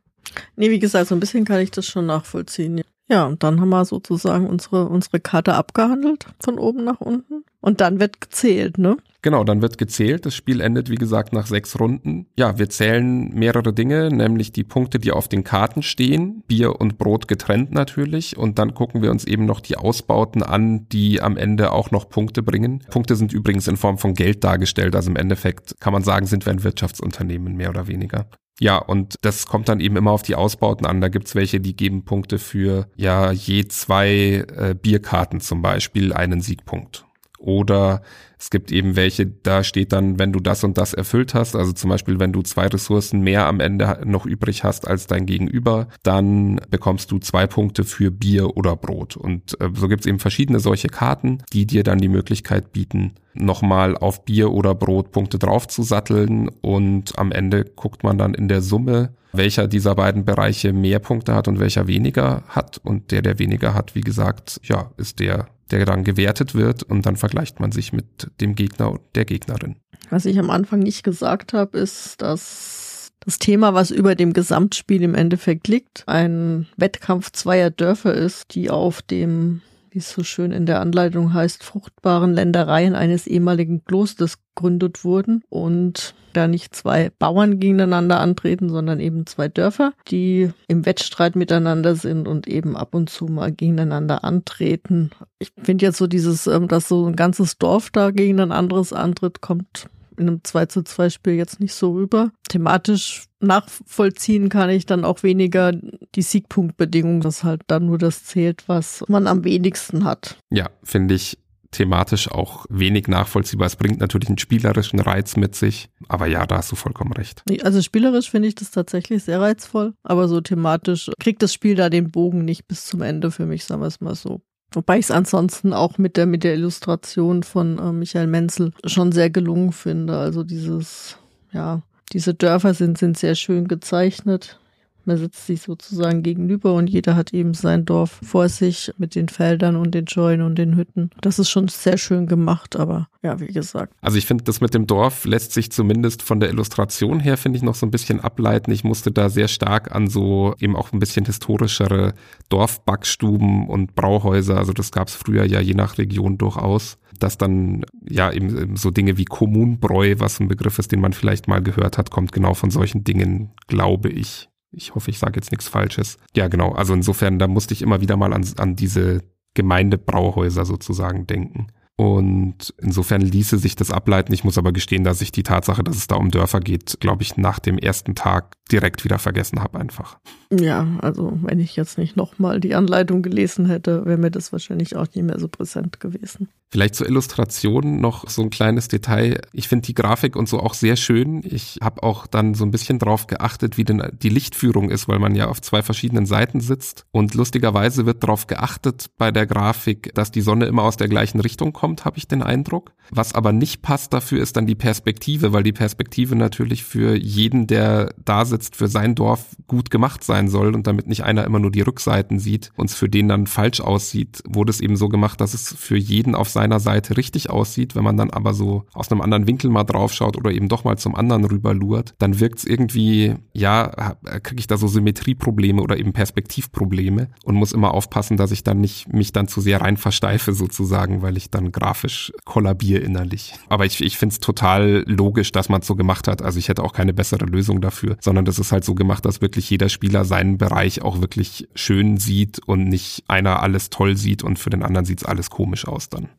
Nee, wie gesagt, so ein bisschen kann ich das schon nachvollziehen. Ja, und dann haben wir sozusagen unsere, unsere Karte abgehandelt, von oben nach unten. Und dann wird gezählt, ne? Genau, dann wird gezählt. Das Spiel endet, wie gesagt, nach sechs Runden. Ja, wir zählen mehrere Dinge, nämlich die Punkte, die auf den Karten stehen. Bier und Brot getrennt natürlich. Und dann gucken wir uns eben noch die Ausbauten an, die am Ende auch noch Punkte bringen. Punkte sind übrigens in Form von Geld dargestellt. Also im Endeffekt kann man sagen, sind wir ein Wirtschaftsunternehmen, mehr oder weniger. Ja, und das kommt dann eben immer auf die Ausbauten an. Da gibt's welche, die geben Punkte für ja je zwei äh, Bierkarten zum Beispiel einen Siegpunkt. Oder es gibt eben welche, da steht dann, wenn du das und das erfüllt hast, also zum Beispiel, wenn du zwei Ressourcen mehr am Ende noch übrig hast als dein Gegenüber, dann bekommst du zwei Punkte für Bier oder Brot. Und äh, so gibt's eben verschiedene solche Karten, die dir dann die Möglichkeit bieten, nochmal auf Bier oder Brot Punkte draufzusatteln und am Ende guckt man dann in der Summe, welcher dieser beiden Bereiche mehr Punkte hat und welcher weniger hat und der, der weniger hat, wie gesagt, ja, ist der, der dann gewertet wird und dann vergleicht man sich mit dem Gegner und der Gegnerin. Was ich am Anfang nicht gesagt habe, ist, dass das Thema, was über dem Gesamtspiel im Endeffekt liegt, ein Wettkampf zweier Dörfer ist, die auf dem wie es so schön in der Anleitung heißt, fruchtbaren Ländereien eines ehemaligen Klosters gegründet wurden und da nicht zwei Bauern gegeneinander antreten, sondern eben zwei Dörfer, die im Wettstreit miteinander sind und eben ab und zu mal gegeneinander antreten. Ich finde jetzt so dieses, ähm, dass so ein ganzes Dorf da gegen ein anderes antritt, kommt in einem 2 zu 2 Spiel jetzt nicht so rüber. Thematisch nachvollziehen kann ich dann auch weniger die Siegpunktbedingung, dass halt dann nur das zählt, was man am wenigsten hat. Ja, finde ich thematisch auch wenig nachvollziehbar. Es bringt natürlich einen spielerischen Reiz mit sich, aber ja, da hast du vollkommen recht. Also spielerisch finde ich das tatsächlich sehr reizvoll, aber so thematisch kriegt das Spiel da den Bogen nicht bis zum Ende für mich, sagen wir es mal so. Wobei ich es ansonsten auch mit der, mit der Illustration von äh, Michael Menzel schon sehr gelungen finde. Also dieses, ja, diese Dörfer sind, sind sehr schön gezeichnet. Man sitzt sich sozusagen gegenüber und jeder hat eben sein Dorf vor sich mit den Feldern und den Scheunen und den Hütten. Das ist schon sehr schön gemacht, aber ja, wie gesagt. Also ich finde, das mit dem Dorf lässt sich zumindest von der Illustration her, finde ich, noch so ein bisschen ableiten. Ich musste da sehr stark an so eben auch ein bisschen historischere Dorfbackstuben und Brauhäuser, also das gab es früher ja je nach Region durchaus dass dann ja eben so Dinge wie Kommunbräu, was ein Begriff ist, den man vielleicht mal gehört hat, kommt genau von solchen Dingen, glaube ich. Ich hoffe, ich sage jetzt nichts Falsches. Ja, genau. Also insofern, da musste ich immer wieder mal an, an diese Gemeindebrauhäuser sozusagen denken. Und insofern ließe sich das ableiten. Ich muss aber gestehen, dass ich die Tatsache, dass es da um Dörfer geht, glaube ich, nach dem ersten Tag direkt wieder vergessen habe einfach. Ja, also wenn ich jetzt nicht nochmal die Anleitung gelesen hätte, wäre mir das wahrscheinlich auch nicht mehr so präsent gewesen. Vielleicht zur Illustration noch so ein kleines Detail. Ich finde die Grafik und so auch sehr schön. Ich habe auch dann so ein bisschen drauf geachtet, wie denn die Lichtführung ist, weil man ja auf zwei verschiedenen Seiten sitzt. Und lustigerweise wird darauf geachtet bei der Grafik, dass die Sonne immer aus der gleichen Richtung kommt, habe ich den Eindruck. Was aber nicht passt dafür, ist dann die Perspektive, weil die Perspektive natürlich für jeden, der da sitzt, für sein Dorf gut gemacht sein soll und damit nicht einer immer nur die Rückseiten sieht und es für den dann falsch aussieht, wurde es eben so gemacht, dass es für jeden auf seiner Seite richtig aussieht. Wenn man dann aber so aus einem anderen Winkel mal draufschaut oder eben doch mal zum anderen rüber lurt, dann wirkt es irgendwie, ja, kriege ich da so Symmetrieprobleme oder eben Perspektivprobleme und muss immer aufpassen, dass ich dann nicht mich dann zu sehr rein versteife sozusagen, weil ich dann grafisch kollabiere innerlich. Aber ich, ich finde es total logisch, dass man es so gemacht hat. Also ich hätte auch keine bessere Lösung dafür, sondern das ist halt so gemacht, dass wirklich jeder Spieler seinen Bereich auch wirklich schön sieht und nicht einer alles toll sieht und für den anderen sieht es alles komisch aus dann.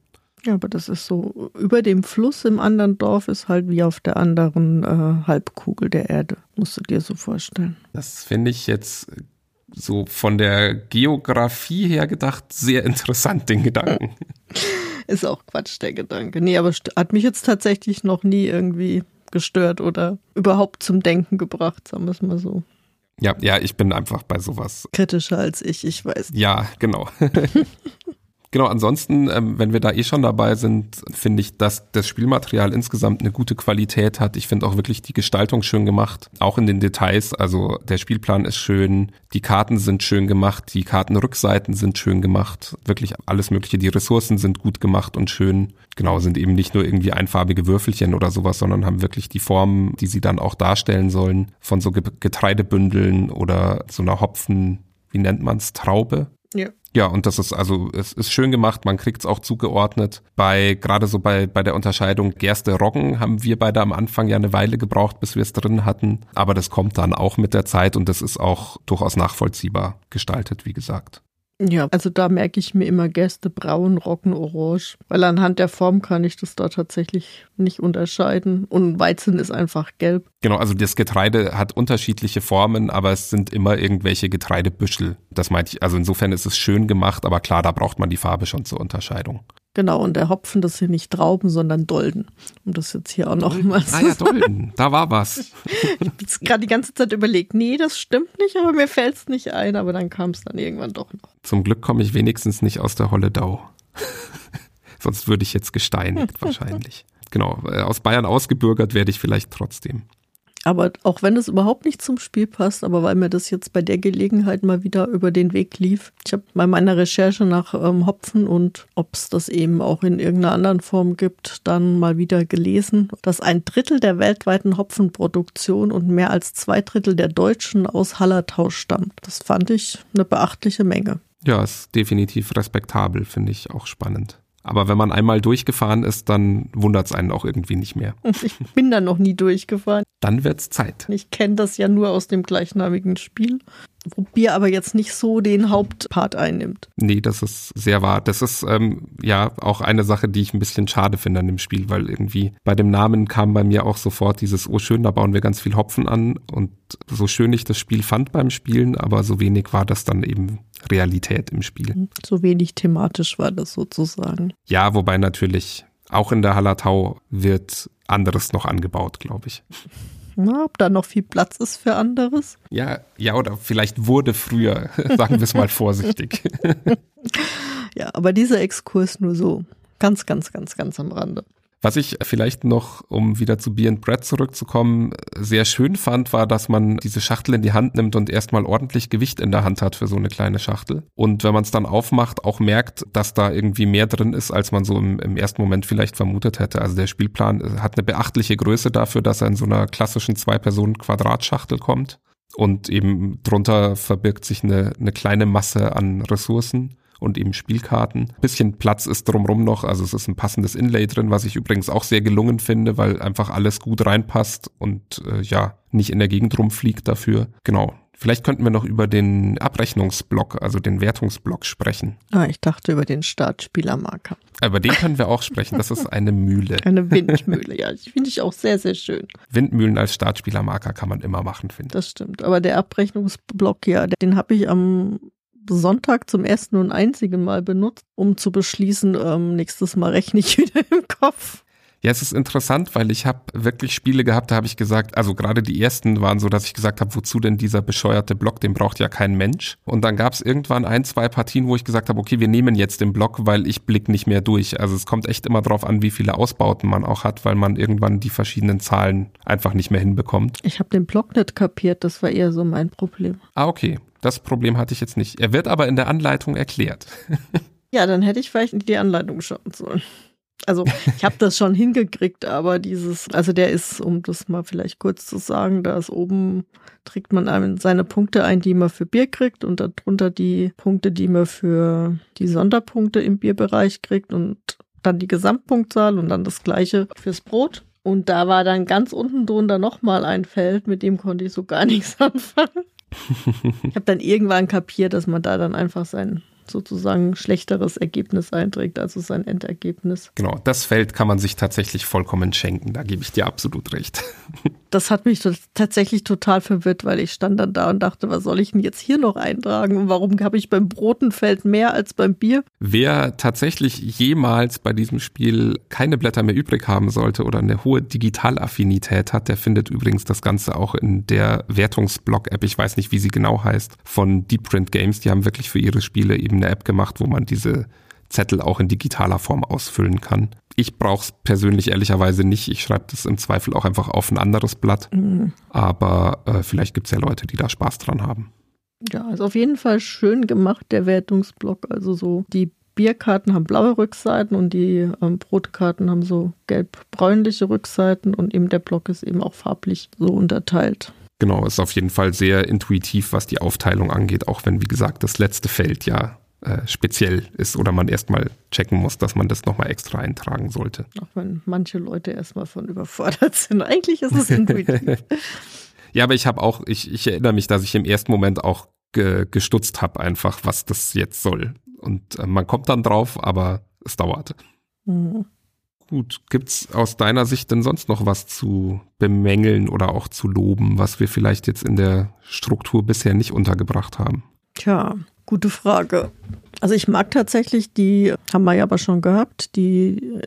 Ja, aber das ist so, über dem Fluss im anderen Dorf ist halt wie auf der anderen äh, Halbkugel der Erde, musst du dir so vorstellen. Das finde ich jetzt so von der Geografie her gedacht sehr interessant, den Gedanken. *laughs* Ist auch Quatsch, der Gedanke. Nee, aber hat mich jetzt tatsächlich noch nie irgendwie gestört oder überhaupt zum Denken gebracht, sagen wir es mal so. Ja, ja, ich bin einfach bei sowas. Kritischer als ich, ich weiß. Ja, genau. *laughs* Genau, ansonsten, ähm, wenn wir da eh schon dabei sind, finde ich, dass das Spielmaterial insgesamt eine gute Qualität hat. Ich finde auch wirklich die Gestaltung schön gemacht, auch in den Details. Also der Spielplan ist schön, die Karten sind schön gemacht, die Kartenrückseiten sind schön gemacht, wirklich alles Mögliche. Die Ressourcen sind gut gemacht und schön. Genau, sind eben nicht nur irgendwie einfarbige Würfelchen oder sowas, sondern haben wirklich die Formen, die sie dann auch darstellen sollen, von so Getreidebündeln oder so einer Hopfen, wie nennt man's, Traube. Ja. Ja, und das ist also, es ist schön gemacht, man kriegt es auch zugeordnet. Bei, gerade so bei, bei der Unterscheidung Gerste Roggen haben wir beide am Anfang ja eine Weile gebraucht, bis wir es drin hatten. Aber das kommt dann auch mit der Zeit und das ist auch durchaus nachvollziehbar gestaltet, wie gesagt. Ja, also da merke ich mir immer Gäste braun, Roggen, orange, weil anhand der Form kann ich das da tatsächlich nicht unterscheiden. Und Weizen ist einfach gelb. Genau, also das Getreide hat unterschiedliche Formen, aber es sind immer irgendwelche Getreidebüschel. Das meinte ich, also insofern ist es schön gemacht, aber klar, da braucht man die Farbe schon zur Unterscheidung. Genau, und der Hopfen, das sind nicht Trauben, sondern Dolden. Um das jetzt hier auch noch mal Ah ja, Dolden, da war was. *laughs* ich habe gerade die ganze Zeit überlegt, nee, das stimmt nicht, aber mir fällt es nicht ein, aber dann kam es dann irgendwann doch noch. Zum Glück komme ich wenigstens nicht aus der Holledau. *laughs* Sonst würde ich jetzt gesteinigt *laughs* wahrscheinlich. Genau, äh, aus Bayern ausgebürgert werde ich vielleicht trotzdem. Aber auch wenn es überhaupt nicht zum Spiel passt, aber weil mir das jetzt bei der Gelegenheit mal wieder über den Weg lief. Ich habe bei meiner Recherche nach ähm, Hopfen und ob es das eben auch in irgendeiner anderen Form gibt, dann mal wieder gelesen, dass ein Drittel der weltweiten Hopfenproduktion und mehr als zwei Drittel der Deutschen aus Hallertau stammt. Das fand ich eine beachtliche Menge. Ja, ist definitiv respektabel, finde ich auch spannend. Aber wenn man einmal durchgefahren ist, dann wundert es einen auch irgendwie nicht mehr. *laughs* Ich bin da noch nie durchgefahren. Dann wird's Zeit. Ich kenne das ja nur aus dem gleichnamigen Spiel, wo Bier aber jetzt nicht so den Hauptpart einnimmt. Nee, das ist sehr wahr. Das ist ähm, ja auch eine Sache, die ich ein bisschen schade finde an dem Spiel, weil irgendwie bei dem Namen kam bei mir auch sofort dieses, oh schön, da bauen wir ganz viel Hopfen an. Und so schön ich das Spiel fand beim Spielen, aber so wenig war das dann eben Realität im Spiel. So wenig thematisch war das sozusagen. Ja, wobei natürlich auch in der Hallertau wird anderes noch angebaut, glaube ich. Na, ob da noch viel Platz ist für anderes? Ja, ja, oder vielleicht wurde früher, *laughs* sagen wir es mal vorsichtig. *laughs* ja, aber dieser Exkurs nur so ganz, ganz, ganz, ganz am Rande. Was ich vielleicht noch, um wieder zu Beer and Bread zurückzukommen, sehr schön fand, war, dass man diese Schachtel in die Hand nimmt und erstmal ordentlich Gewicht in der Hand hat für so eine kleine Schachtel. Und wenn man es dann aufmacht, auch merkt, dass da irgendwie mehr drin ist, als man so im, im ersten Moment vielleicht vermutet hätte. Also der Spielplan hat eine beachtliche Größe dafür, dass er in so einer klassischen Zwei-Personen-Quadratschachtel kommt. Und eben drunter verbirgt sich eine, eine kleine Masse an Ressourcen und eben Spielkarten. Bisschen Platz ist drumrum noch, also es ist ein passendes Inlay drin, was ich übrigens auch sehr gelungen finde, weil einfach alles gut reinpasst und äh, ja, nicht in der Gegend rumfliegt dafür. Genau. Vielleicht könnten wir noch über den Abrechnungsblock, also den Wertungsblock sprechen. Ah, ich dachte über den Startspielermarker. Über den können wir auch sprechen. Das ist eine Mühle. *laughs* Eine Windmühle, ja. Die finde ich auch sehr, sehr schön. Windmühlen als Startspielermarker kann man immer machen, finde ich. Das stimmt. Aber der Abrechnungsblock, ja, den habe ich am Sonntag zum ersten und einzigen Mal benutzt, um zu beschließen, ähm, nächstes Mal rechne ich *laughs* wieder im Kopf. Ja, es ist interessant, weil ich habe wirklich Spiele gehabt, da habe ich gesagt, also gerade die ersten waren so, dass ich gesagt habe, wozu denn dieser bescheuerte Block, den braucht ja kein Mensch. Und dann gab es irgendwann ein, zwei Partien, wo ich gesagt habe, okay, wir nehmen jetzt den Block, weil ich blick nicht mehr durch. Also es kommt echt immer drauf an, wie viele Ausbauten man auch hat, weil man irgendwann die verschiedenen Zahlen einfach nicht mehr hinbekommt. Ich habe den Block nicht kapiert, das war eher so mein Problem. Ah, okay. Das Problem hatte ich jetzt nicht. Er wird aber in der Anleitung erklärt. *laughs* ja, dann hätte ich vielleicht in die Anleitung schauen sollen. Also ich habe das schon hingekriegt, aber dieses, also der ist, um das mal vielleicht kurz zu sagen, da ist oben, trägt man seine Punkte ein, die man für Bier kriegt und darunter die Punkte, die man für die Sonderpunkte im Bierbereich kriegt und dann die Gesamtpunktzahl und dann das gleiche fürs Brot. Und da war dann ganz unten drunter nochmal ein Feld, mit dem konnte ich so gar *laughs* nichts anfangen. Ich habe dann irgendwann kapiert, dass man da dann einfach sein sozusagen schlechteres Ergebnis einträgt, also sein Endergebnis. Genau, das Feld kann man sich tatsächlich vollkommen schenken, da gebe ich dir absolut recht. Das hat mich tatsächlich total verwirrt, weil ich stand dann da und dachte, was soll ich denn jetzt hier noch eintragen und warum habe ich beim Brotenfeld mehr als beim Bier? Wer tatsächlich jemals bei diesem Spiel keine Blätter mehr übrig haben sollte oder eine hohe Digitalaffinität hat, der findet übrigens das Ganze auch in der Wertungsblog-App, ich weiß nicht, wie sie genau heißt, von Deep Print Games. Die haben wirklich für ihre Spiele eben eine App gemacht, wo man diese Zettel auch in digitaler Form ausfüllen kann. Ich brauche es persönlich ehrlicherweise nicht. Ich schreibe das im Zweifel auch einfach auf ein anderes Blatt. Mhm. Aber äh, vielleicht gibt es ja Leute, die da Spaß dran haben. Ja, ist auf jeden Fall schön gemacht, der Wertungsblock. Also so die Bierkarten haben blaue Rückseiten und die ähm, Brotkarten haben so gelb-bräunliche Rückseiten und eben der Block ist eben auch farblich so unterteilt. Genau, ist auf jeden Fall sehr intuitiv, was die Aufteilung angeht, auch wenn, wie gesagt, das letzte Feld ja äh, speziell ist oder man erstmal checken muss, dass man das nochmal extra eintragen sollte. Auch wenn manche Leute erstmal von überfordert sind. *laughs* Eigentlich ist es intuitiv. *laughs* ja, aber ich habe auch, ich, ich erinnere mich, dass ich im ersten Moment auch ge, gestutzt habe, einfach, was das jetzt soll. Und äh, man kommt dann drauf, aber es dauert. Mhm. Gut, gibt's aus deiner Sicht denn sonst noch was zu bemängeln oder auch zu loben, was wir vielleicht jetzt in der Struktur bisher nicht untergebracht haben? Tja, Gute Frage. Also ich mag tatsächlich die, haben wir ja aber schon gehabt, die,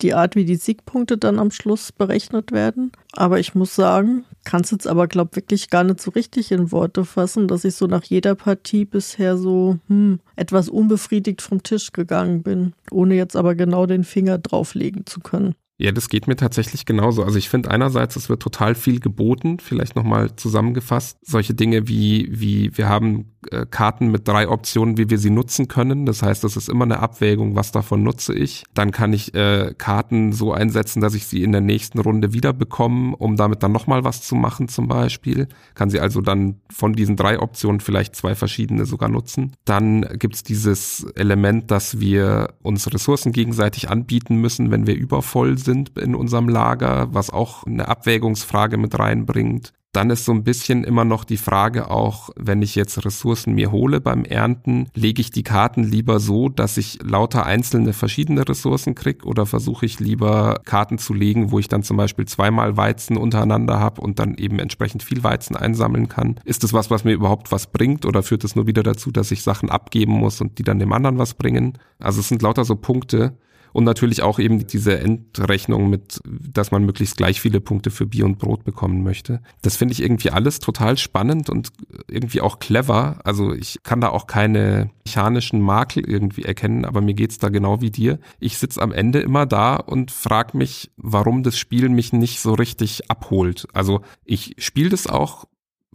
die Art, wie die Siegpunkte dann am Schluss berechnet werden. Aber ich muss sagen, kann es jetzt aber, glaube wirklich gar nicht so richtig in Worte fassen, dass ich so nach jeder Partie bisher so hm, etwas unbefriedigt vom Tisch gegangen bin, ohne jetzt aber genau den Finger drauflegen zu können. Ja, das geht mir tatsächlich genauso. Also ich finde einerseits, es wird total viel geboten, vielleicht nochmal zusammengefasst. Solche Dinge wie, wie wir haben äh, Karten mit drei Optionen, wie wir sie nutzen können. Das heißt, es ist immer eine Abwägung, was davon nutze ich. Dann kann ich äh, Karten so einsetzen, dass ich sie in der nächsten Runde wieder bekomme, um damit dann nochmal was zu machen zum Beispiel. Kann sie also dann von diesen drei Optionen vielleicht zwei verschiedene sogar nutzen. Dann gibt's dieses Element, dass wir uns Ressourcen gegenseitig anbieten müssen, wenn wir übervoll sind in unserem Lager, was auch eine Abwägungsfrage mit reinbringt. Dann ist so ein bisschen immer noch die Frage auch, wenn ich jetzt Ressourcen mir hole beim Ernten, lege ich die Karten lieber so, dass ich lauter einzelne verschiedene Ressourcen kriege oder versuche ich lieber Karten zu legen, wo ich dann zum Beispiel zweimal Weizen untereinander habe und dann eben entsprechend viel Weizen einsammeln kann? Ist das was, was mir überhaupt was bringt oder führt es nur wieder dazu, dass ich Sachen abgeben muss und die dann dem anderen was bringen? Also es sind lauter so Punkte, und natürlich auch eben diese Endrechnung mit, dass man möglichst gleich viele Punkte für Bier und Brot bekommen möchte. Das finde ich irgendwie alles total spannend und irgendwie auch clever. Also ich kann da auch keine mechanischen Makel irgendwie erkennen, aber mir geht's da genau wie dir. Ich sitz am Ende immer da und frag mich, warum das Spiel mich nicht so richtig abholt. Also ich spiele das auch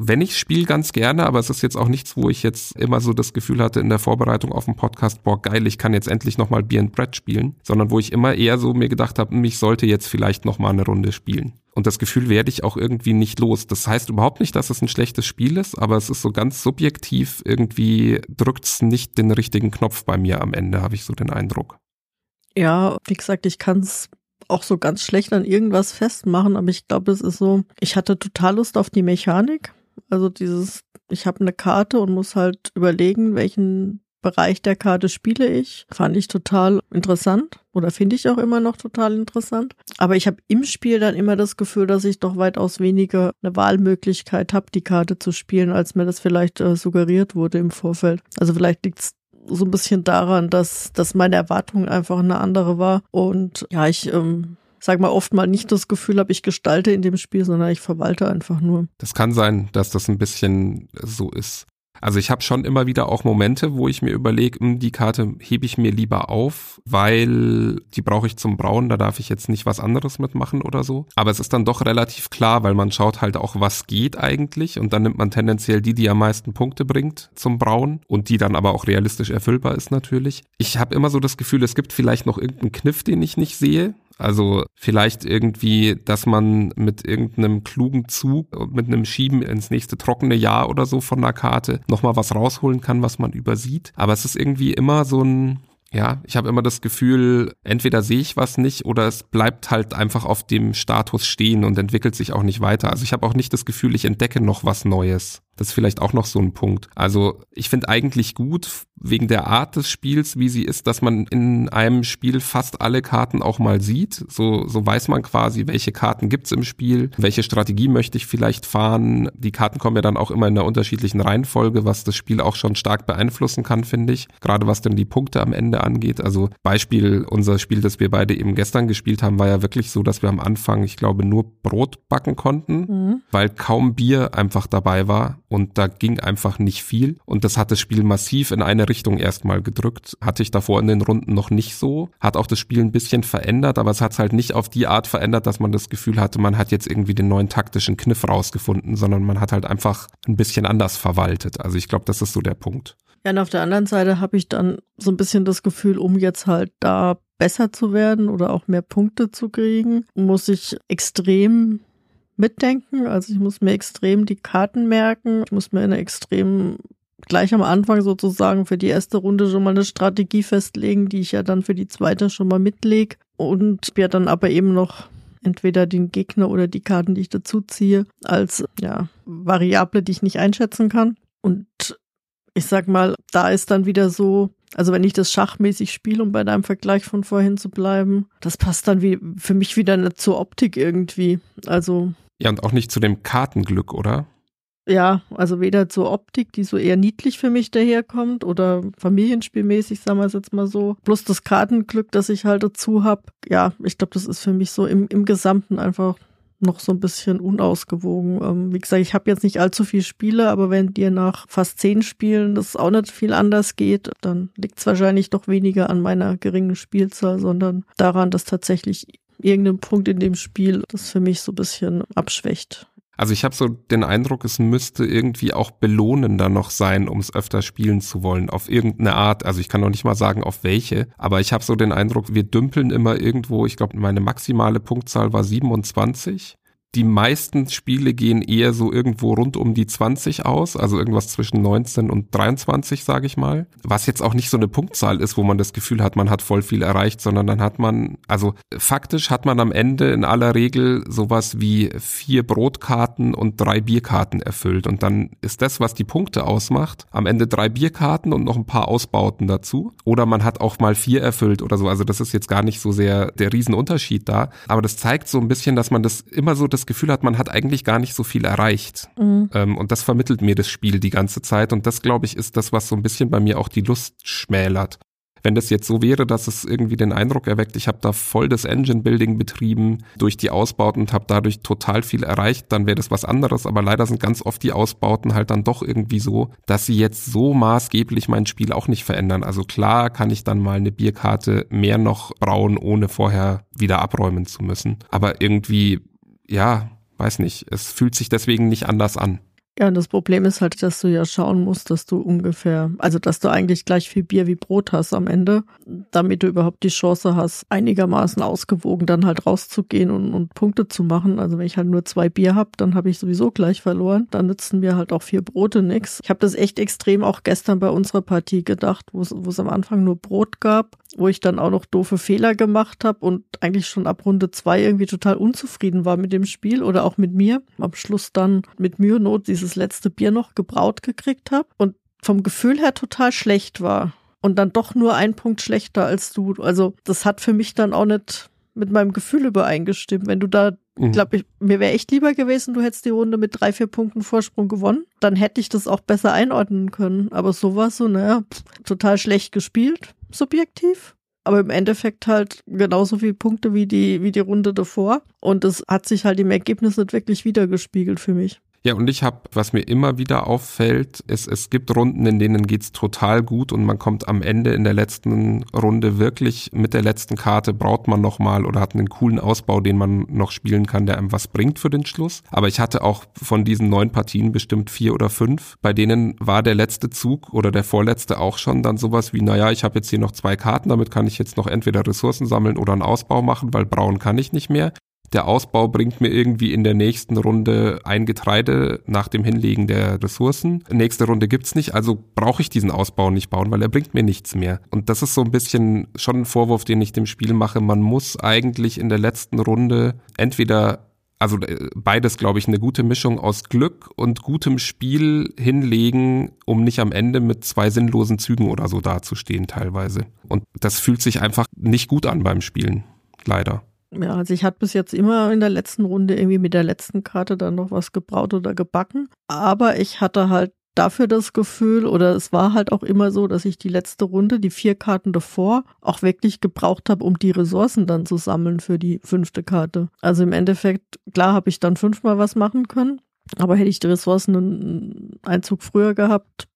wenn ich spiele, ganz gerne, aber es ist jetzt auch nichts, wo ich jetzt immer so das Gefühl hatte in der Vorbereitung auf den Podcast, boah, geil, ich kann jetzt endlich nochmal Beer and Bread spielen, sondern wo ich immer eher so mir gedacht habe, ich sollte jetzt vielleicht nochmal eine Runde spielen. Und das Gefühl werde ich auch irgendwie nicht los. Das heißt überhaupt nicht, dass es ein schlechtes Spiel ist, aber es ist so ganz subjektiv, irgendwie drückt es nicht den richtigen Knopf bei mir am Ende, habe ich so den Eindruck. Ja, wie gesagt, ich kann es auch so ganz schlecht an irgendwas festmachen, aber ich glaube, es ist so, ich hatte total Lust auf die Mechanik also dieses, ich habe eine Karte und muss halt überlegen, welchen Bereich der Karte spiele ich. Fand ich total interessant oder finde ich auch immer noch total interessant. Aber ich habe im Spiel dann immer das Gefühl, dass ich doch weitaus weniger eine Wahlmöglichkeit habe, die Karte zu spielen, als mir das vielleicht äh, suggeriert wurde im Vorfeld. Also vielleicht liegt es so ein bisschen daran, dass, dass meine Erwartung einfach eine andere war. Und ja, ich ähm, sag mal, oft mal nicht das Gefühl habe, ich gestalte in dem Spiel, sondern ich verwalte einfach nur. Das kann sein, dass das ein bisschen so ist. Also ich habe schon immer wieder auch Momente, wo ich mir überlege, hm, die Karte hebe ich mir lieber auf, weil die brauche ich zum Brauen, da darf ich jetzt nicht was anderes mitmachen oder so. Aber es ist dann doch relativ klar, weil man schaut halt auch, was geht eigentlich und dann nimmt man tendenziell die, die am meisten Punkte bringt zum Brauen und die dann aber auch realistisch erfüllbar ist natürlich. Ich habe immer so das Gefühl, es gibt vielleicht noch irgendeinen Kniff, den ich nicht sehe. Also vielleicht irgendwie, dass man mit irgendeinem klugen Zug und mit einem Schieben ins nächste trockene Jahr oder so von der Karte nochmal was rausholen kann, was man übersieht. Aber es ist irgendwie immer so ein, ja, ich habe immer das Gefühl, entweder sehe ich was nicht oder es bleibt halt einfach auf dem Status stehen und entwickelt sich auch nicht weiter. Also ich habe auch nicht das Gefühl, ich entdecke noch was Neues. Das ist vielleicht auch noch so ein Punkt. Also ich finde eigentlich gut, wegen der Art des Spiels, wie sie ist, dass man in einem Spiel fast alle Karten auch mal sieht. So, so weiß man quasi, welche Karten gibt's im Spiel, welche Strategie möchte ich vielleicht fahren. Die Karten kommen ja dann auch immer in einer unterschiedlichen Reihenfolge, was das Spiel auch schon stark beeinflussen kann, finde ich. Gerade was denn die Punkte am Ende angeht. Also Beispiel, unser Spiel, das wir beide eben gestern gespielt haben, war ja wirklich so, dass wir am Anfang, ich glaube, nur Brot backen konnten, mhm. weil kaum Bier einfach dabei war und da ging einfach nicht viel. Und das hat das Spiel massiv in eine Richtung erstmal gedrückt. Hatte ich davor in den Runden noch nicht so. Hat auch das Spiel ein bisschen verändert, aber es hat es halt nicht auf die Art verändert, dass man das Gefühl hatte, man hat jetzt irgendwie den neuen taktischen Kniff rausgefunden, sondern man hat halt einfach ein bisschen anders verwaltet. Also ich glaube, das ist so der Punkt. Ja, und auf der anderen Seite habe ich dann so ein bisschen das Gefühl, um jetzt halt da besser zu werden oder auch mehr Punkte zu kriegen, muss ich extrem mitdenken. Also ich muss mir extrem die Karten merken. Ich muss mir eine extrem gleich am Anfang sozusagen für die erste Runde schon mal eine Strategie festlegen, die ich ja dann für die zweite schon mal mitlege und ja dann aber eben noch entweder den Gegner oder die Karten, die ich dazu ziehe, als ja Variable, die ich nicht einschätzen kann. Und ich sag mal, da ist dann wieder so, also wenn ich das schachmäßig spiele, um bei deinem Vergleich von vorhin zu bleiben, das passt dann wie für mich wieder nicht zur Optik irgendwie. Also. Ja, und auch nicht zu dem Kartenglück, oder? Ja, also weder zur Optik, die so eher niedlich für mich daherkommt, oder familienspielmäßig, sagen wir es jetzt mal so. Plus das Kartenglück, das ich halt dazu habe. Ja, ich glaube, das ist für mich so im, im Gesamten einfach noch so ein bisschen unausgewogen. Ähm, wie gesagt, ich habe jetzt nicht allzu viel Spiele, aber wenn dir nach fast zehn Spielen das auch nicht viel anders geht, dann liegt es wahrscheinlich doch weniger an meiner geringen Spielzahl, sondern daran, dass tatsächlich irgendein Punkt in dem Spiel das für mich so ein bisschen abschwächt. Also ich habe so den Eindruck, es müsste irgendwie auch belohnender noch sein, um es öfter spielen zu wollen, auf irgendeine Art. Also ich kann noch nicht mal sagen, auf welche, aber ich habe so den Eindruck, wir dümpeln immer irgendwo, ich glaube, meine maximale Punktzahl war 27 die meisten Spiele gehen eher so irgendwo rund um die 20 aus, also irgendwas zwischen 19 und 23, sage ich mal. Was jetzt auch nicht so eine Punktzahl ist, wo man das Gefühl hat, man hat voll viel erreicht, sondern dann hat man, also faktisch hat man am Ende in aller Regel sowas wie vier Brotkarten und drei Bierkarten erfüllt. Und dann ist das, was die Punkte ausmacht, am Ende drei Bierkarten und noch ein paar Ausbauten dazu. Oder man hat auch mal vier erfüllt oder so. Also das ist jetzt gar nicht so sehr der Riesenunterschied da. Aber das zeigt so ein bisschen, dass man das immer so das das Gefühl hat, man hat eigentlich gar nicht so viel erreicht. Mhm. Ähm, und das vermittelt mir das Spiel die ganze Zeit. Und das, glaube ich, ist das, was so ein bisschen bei mir auch die Lust schmälert. Wenn das jetzt so wäre, dass es irgendwie den Eindruck erweckt, ich habe da voll das Engine-Building betrieben durch die Ausbauten und habe dadurch total viel erreicht, dann wäre das was anderes. Aber leider sind ganz oft die Ausbauten halt dann doch irgendwie so, dass sie jetzt so maßgeblich mein Spiel auch nicht verändern. Also klar kann ich dann mal eine Bierkarte mehr noch brauen, ohne vorher wieder abräumen zu müssen. Aber irgendwie ja, weiß nicht, es fühlt sich deswegen nicht anders an. Ja, und das Problem ist halt, dass du ja schauen musst, dass du ungefähr, also dass du eigentlich gleich viel Bier wie Brot hast am Ende, damit du überhaupt die Chance hast, einigermaßen ausgewogen dann halt rauszugehen und, und Punkte zu machen. Also wenn ich halt nur zwei Bier habe, dann habe ich sowieso gleich verloren. Dann nützen mir halt auch vier Brote nix. Ich habe das echt extrem auch gestern bei unserer Partie gedacht, wo es am Anfang nur Brot gab wo ich dann auch noch doofe Fehler gemacht habe und eigentlich schon ab Runde zwei irgendwie total unzufrieden war mit dem Spiel oder auch mit mir. Am Schluss dann mit Mühe Not dieses letzte Bier noch gebraut gekriegt habe und vom Gefühl her total schlecht war. Und dann doch nur ein Punkt schlechter als du. Also das hat für mich dann auch nicht mit meinem Gefühl übereingestimmt. Wenn du da, mhm. glaube ich, mir wäre echt lieber gewesen, du hättest die Runde mit drei, vier Punkten Vorsprung gewonnen. Dann hätte ich das auch besser einordnen können. Aber so war es so, naja, total schlecht gespielt subjektiv. Aber im Endeffekt halt genauso viele Punkte wie die, wie die Runde davor. Und es hat sich halt im Ergebnis nicht wirklich wiedergespiegelt für mich. Ja, und ich habe, was mir immer wieder auffällt, ist, es gibt Runden, in denen geht's total gut und man kommt am Ende in der letzten Runde wirklich mit der letzten Karte, braucht man nochmal oder hat einen coolen Ausbau, den man noch spielen kann, der einem was bringt für den Schluss. Aber ich hatte auch von diesen neun Partien bestimmt vier oder fünf, bei denen war der letzte Zug oder der vorletzte auch schon dann sowas wie, naja, ich habe jetzt hier noch zwei Karten, damit kann ich jetzt noch entweder Ressourcen sammeln oder einen Ausbau machen, weil braun kann ich nicht mehr der Ausbau bringt mir irgendwie in der nächsten Runde ein Getreide nach dem Hinlegen der Ressourcen. Nächste Runde gibt's nicht, also brauche ich diesen Ausbau nicht bauen, weil er bringt mir nichts mehr. Und das ist so ein bisschen schon ein Vorwurf, den ich dem Spiel mache. Man muss eigentlich in der letzten Runde entweder also äh, beides, glaube ich, eine gute Mischung aus Glück und gutem Spiel hinlegen, um nicht am Ende mit zwei sinnlosen Zügen oder so dazustehen teilweise. Und das fühlt sich einfach nicht gut an beim Spielen, leider. Ja, also ich hatte bis jetzt immer in der letzten Runde irgendwie mit der letzten Karte dann noch was gebraut oder gebacken. Aber ich hatte halt dafür das Gefühl, oder es war halt auch immer so, dass ich die letzte Runde, die vier Karten davor, auch wirklich gebraucht habe, um die Ressourcen dann zu sammeln für die fünfte Karte. Also im Endeffekt, klar habe ich dann fünfmal was machen können, aber hätte ich die Ressourcen einen Einzug früher gehabt,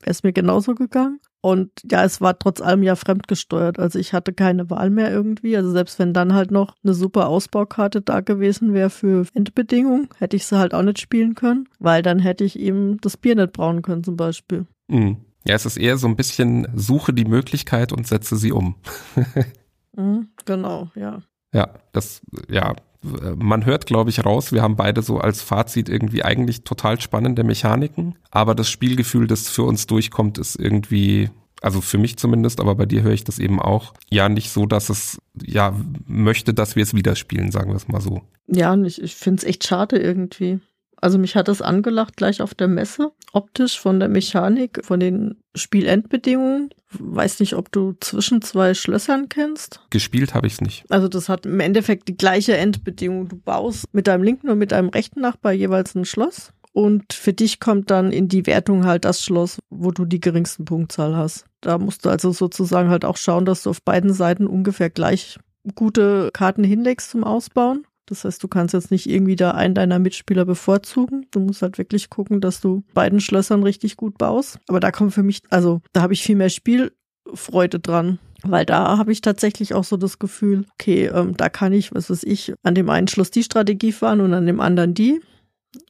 wäre es mir genauso gegangen. Und ja, es war trotz allem ja fremdgesteuert. Also ich hatte keine Wahl mehr irgendwie. Also selbst wenn dann halt noch eine super Ausbaukarte da gewesen wäre für Endbedingungen, hätte ich sie halt auch nicht spielen können, weil dann hätte ich ihm das Bier nicht brauen können zum Beispiel. Mhm. Ja, es ist eher so ein bisschen suche die Möglichkeit und setze sie um. *laughs* mhm, genau, ja. Ja, das, ja, man hört, glaube ich, raus, wir haben beide so als Fazit irgendwie eigentlich total spannende Mechaniken, aber das Spielgefühl, das für uns durchkommt, ist irgendwie, also für mich zumindest, aber bei dir höre ich das eben auch, ja nicht so, dass es ja möchte, dass wir es wieder spielen, sagen wir es mal so. Ja, und ich, ich finde es echt schade irgendwie. Also mich hat das angelacht gleich auf der Messe. Optisch von der Mechanik, von den Spielendbedingungen. Weiß nicht, ob du zwischen zwei Schlössern kennst. Gespielt habe ich es nicht. Also das hat im Endeffekt die gleiche Endbedingung. Du baust mit deinem linken und mit deinem rechten Nachbar jeweils ein Schloss. Und für dich kommt dann in die Wertung halt das Schloss, wo du die geringsten Punktzahl hast. Da musst du also sozusagen halt auch schauen, dass du auf beiden Seiten ungefähr gleich gute Karten hinlegst zum Ausbauen. Das heißt, du kannst jetzt nicht irgendwie da einen deiner Mitspieler bevorzugen. Du musst halt wirklich gucken, dass du beiden Schlössern richtig gut baust. Aber da kommt für mich, also da habe ich viel mehr Spielfreude dran. Weil da habe ich tatsächlich auch so das Gefühl, okay, ähm, da kann ich, was weiß ich, an dem einen Schluss die Strategie fahren und an dem anderen die.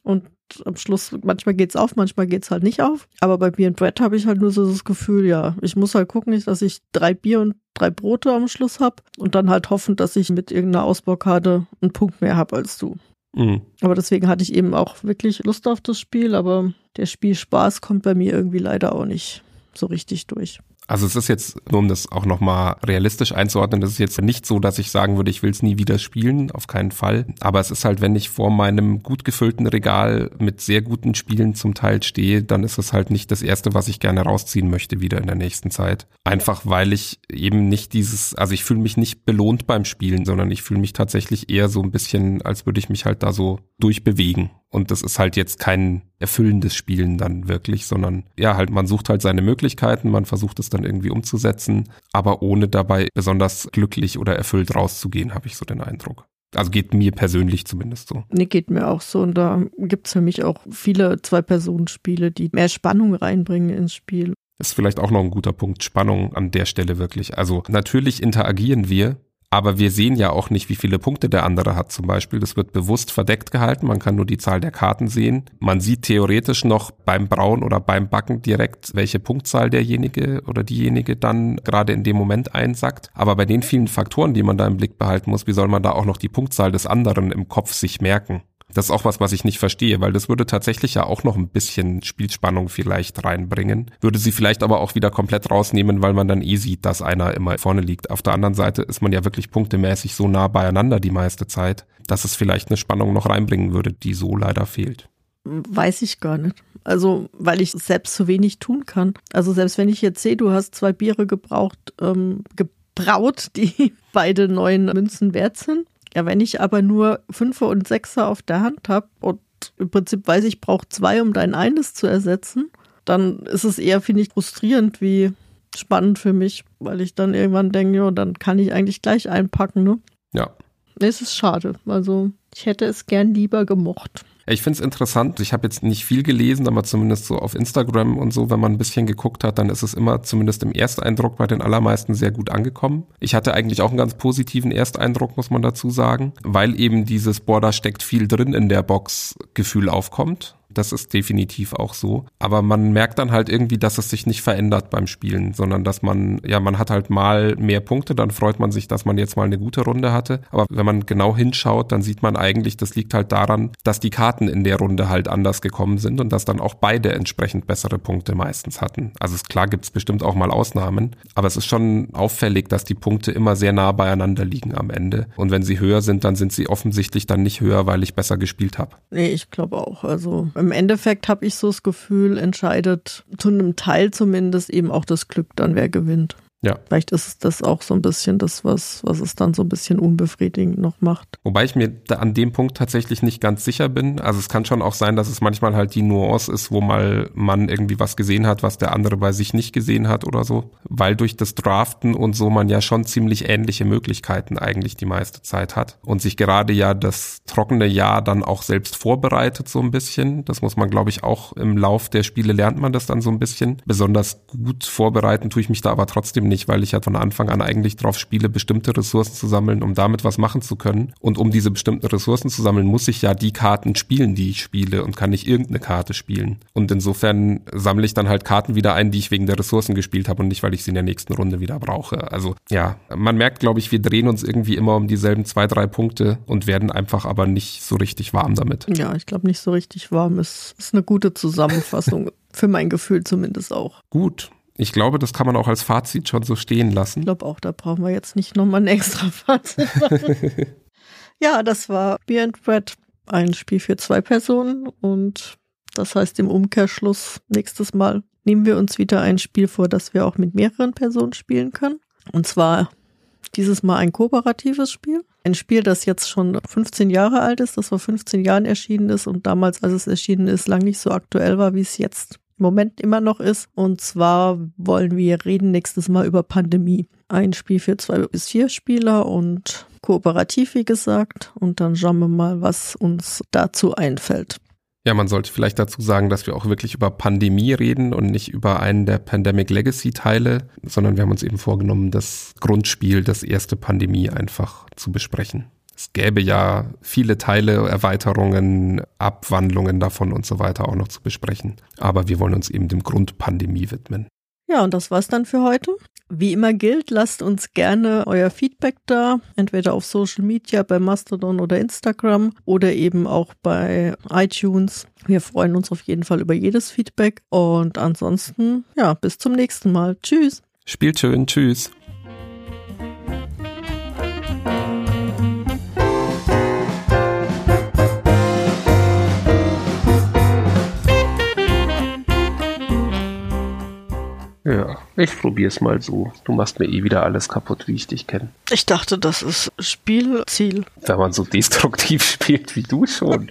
Und am Schluss, manchmal geht's auf, manchmal geht's halt nicht auf. Aber bei Bier und Bread habe ich halt nur so das Gefühl, ja, ich muss halt gucken, dass ich drei Bier und drei Brote am Schluss habe und dann halt hoffen, dass ich mit irgendeiner Ausbaukarte einen Punkt mehr habe als du. Mhm. Aber deswegen hatte ich eben auch wirklich Lust auf das Spiel, aber der Spielspaß kommt bei mir irgendwie leider auch nicht so richtig durch. Also es ist jetzt, nur um das auch nochmal realistisch einzuordnen, das ist jetzt nicht so, dass ich sagen würde, ich will es nie wieder spielen, auf keinen Fall. Aber es ist halt, wenn ich vor meinem gut gefüllten Regal mit sehr guten Spielen zum Teil stehe, dann ist es halt nicht das Erste, was ich gerne rausziehen möchte wieder in der nächsten Zeit. Einfach weil ich eben nicht dieses, also ich fühle mich nicht belohnt beim Spielen, sondern ich fühle mich tatsächlich eher so ein bisschen, als würde ich mich halt da so durchbewegen. Und das ist halt jetzt kein erfüllendes Spielen dann wirklich, sondern ja, halt man sucht halt seine Möglichkeiten, man versucht es dann irgendwie umzusetzen, aber ohne dabei besonders glücklich oder erfüllt rauszugehen, habe ich so den Eindruck. Also geht mir persönlich zumindest so. Nee, geht mir auch so. Und da gibt's für mich auch viele Zwei-Personen-Spiele, die mehr Spannung reinbringen ins Spiel. Ist vielleicht auch noch ein guter Punkt, Spannung an der Stelle wirklich. Also natürlich interagieren wir aber wir sehen ja auch nicht, wie viele Punkte der andere hat zum Beispiel. Das wird bewusst verdeckt gehalten. Man kann nur die Zahl der Karten sehen. Man sieht theoretisch noch beim Brauen oder beim Backen direkt, welche Punktzahl derjenige oder diejenige dann gerade in dem Moment einsackt. Aber bei den vielen Faktoren, die man da im Blick behalten muss, wie soll man da auch noch die Punktzahl des anderen im Kopf sich merken? Das ist auch was, was ich nicht verstehe, weil das würde tatsächlich ja auch noch ein bisschen Spielspannung vielleicht reinbringen. Würde sie vielleicht aber auch wieder komplett rausnehmen, weil man dann eh sieht, dass einer immer vorne liegt. Auf der anderen Seite ist man ja wirklich punktemäßig so nah beieinander die meiste Zeit, dass es vielleicht eine Spannung noch reinbringen würde, die so leider fehlt. Weiß ich gar nicht. Also, weil ich selbst zu wenig tun kann. Also, selbst wenn ich jetzt sehe, du hast zwei Biere gebraucht, ähm, gebraut, die *laughs* beide neun Münzen wert sind, ja, wenn ich aber nur Fünfer und Sechser auf der Hand habe und im Prinzip weiß ich, brauche zwei, um dein eines zu ersetzen, dann ist es eher, finde ich, frustrierend wie spannend für mich, weil ich dann irgendwann denke, ja, dann kann ich eigentlich gleich einpacken, ne? Ja. Es ist schade. Also ich hätte es gern lieber gemocht. Ich finde es interessant. Ich habe jetzt nicht viel gelesen, aber zumindest so auf Instagram und so, wenn man ein bisschen geguckt hat, dann ist es immer zumindest im Ersteindruck bei den allermeisten sehr gut angekommen. Ich hatte eigentlich auch einen ganz positiven Ersteindruck, muss man dazu sagen, weil eben dieses, boah, da steckt viel drin in der Box Gefühl aufkommt. Das ist definitiv auch so. Aber man merkt dann halt irgendwie, dass es sich nicht verändert beim Spielen, sondern dass man, ja, man hat halt mal mehr Punkte, dann freut man sich, dass man jetzt mal eine gute Runde hatte. Aber wenn man genau hinschaut, dann sieht man eigentlich, das liegt halt daran, dass die Karten in der Runde halt anders gekommen sind und dass dann auch beide entsprechend bessere Punkte meistens hatten. Also klar gibt es bestimmt auch mal Ausnahmen, aber es ist schon auffällig, dass die Punkte immer sehr nah beieinander liegen am Ende. Und wenn sie höher sind, dann sind sie offensichtlich dann nicht höher, weil ich besser gespielt habe. Nee, ich glaube auch. Also im Endeffekt habe ich so das Gefühl, entscheidet zu einem Teil zumindest eben auch das Glück dann, wer gewinnt. Ja. Vielleicht ist das auch so ein bisschen das, was, was es dann so ein bisschen unbefriedigend noch macht. Wobei ich mir da an dem Punkt tatsächlich nicht ganz sicher bin. Also es kann schon auch sein, dass es manchmal halt die Nuance ist, wo mal man irgendwie was gesehen hat, was der andere bei sich nicht gesehen hat oder so. Weil durch das Draften und so man ja schon ziemlich ähnliche Möglichkeiten eigentlich die meiste Zeit hat. Und sich gerade ja das trockene Jahr dann auch selbst vorbereitet so ein bisschen. Das muss man, glaube ich, auch im Lauf der Spiele lernt man das dann so ein bisschen. Besonders gut vorbereiten tue ich mich da aber trotzdem nicht, weil ich ja von Anfang an eigentlich drauf spiele, bestimmte Ressourcen zu sammeln, um damit was machen zu können. Und um diese bestimmten Ressourcen zu sammeln, muss ich ja die Karten spielen, die ich spiele und kann nicht irgendeine Karte spielen. Und insofern sammle ich dann halt Karten wieder ein, die ich wegen der Ressourcen gespielt habe und nicht, weil ich sie in der nächsten Runde wieder brauche. Also ja, man merkt, glaube ich, wir drehen uns irgendwie immer um dieselben zwei, drei Punkte und werden einfach aber nicht so richtig warm damit. Ja, ich glaube, nicht so richtig warm ist, ist eine gute Zusammenfassung. *laughs* Für mein Gefühl zumindest auch. Gut, ich glaube, das kann man auch als Fazit schon so stehen lassen. Ich glaube auch, da brauchen wir jetzt nicht nochmal ein extra Fazit machen. *laughs* ja, das war Beer and Bread, ein Spiel für zwei Personen und das heißt im Umkehrschluss nächstes Mal nehmen wir uns wieder ein Spiel vor, das wir auch mit mehreren Personen spielen können. Und zwar dieses Mal ein kooperatives Spiel. Ein Spiel, das jetzt schon 15 Jahre alt ist, das vor 15 Jahren erschienen ist und damals, als es erschienen ist, lang nicht so aktuell war, wie es jetzt Moment immer noch ist. Und zwar wollen wir reden nächstes Mal über Pandemie. Ein Spiel für zwei bis vier Spieler und kooperativ, wie gesagt. Und dann schauen wir mal, was uns dazu einfällt. Ja, man sollte vielleicht dazu sagen, dass wir auch wirklich über Pandemie reden und nicht über einen der Pandemic Legacy Teile, sondern wir haben uns eben vorgenommen, das Grundspiel, das erste Pandemie einfach zu besprechen. Es gäbe ja viele Teile, Erweiterungen, Abwandlungen davon und so weiter auch noch zu besprechen. Aber wir wollen uns eben dem Grundpandemie widmen. Ja, und das war's dann für heute. Wie immer gilt, lasst uns gerne euer Feedback da, entweder auf Social Media, bei Mastodon oder Instagram oder eben auch bei iTunes. Wir freuen uns auf jeden Fall über jedes Feedback und ansonsten, ja, bis zum nächsten Mal. Tschüss. Spielt schön, tschüss. Ja, ich probier's mal so. Du machst mir eh wieder alles kaputt, wie ich dich kenne. Ich dachte, das ist Spielziel. Wenn man so destruktiv *laughs* spielt wie du schon.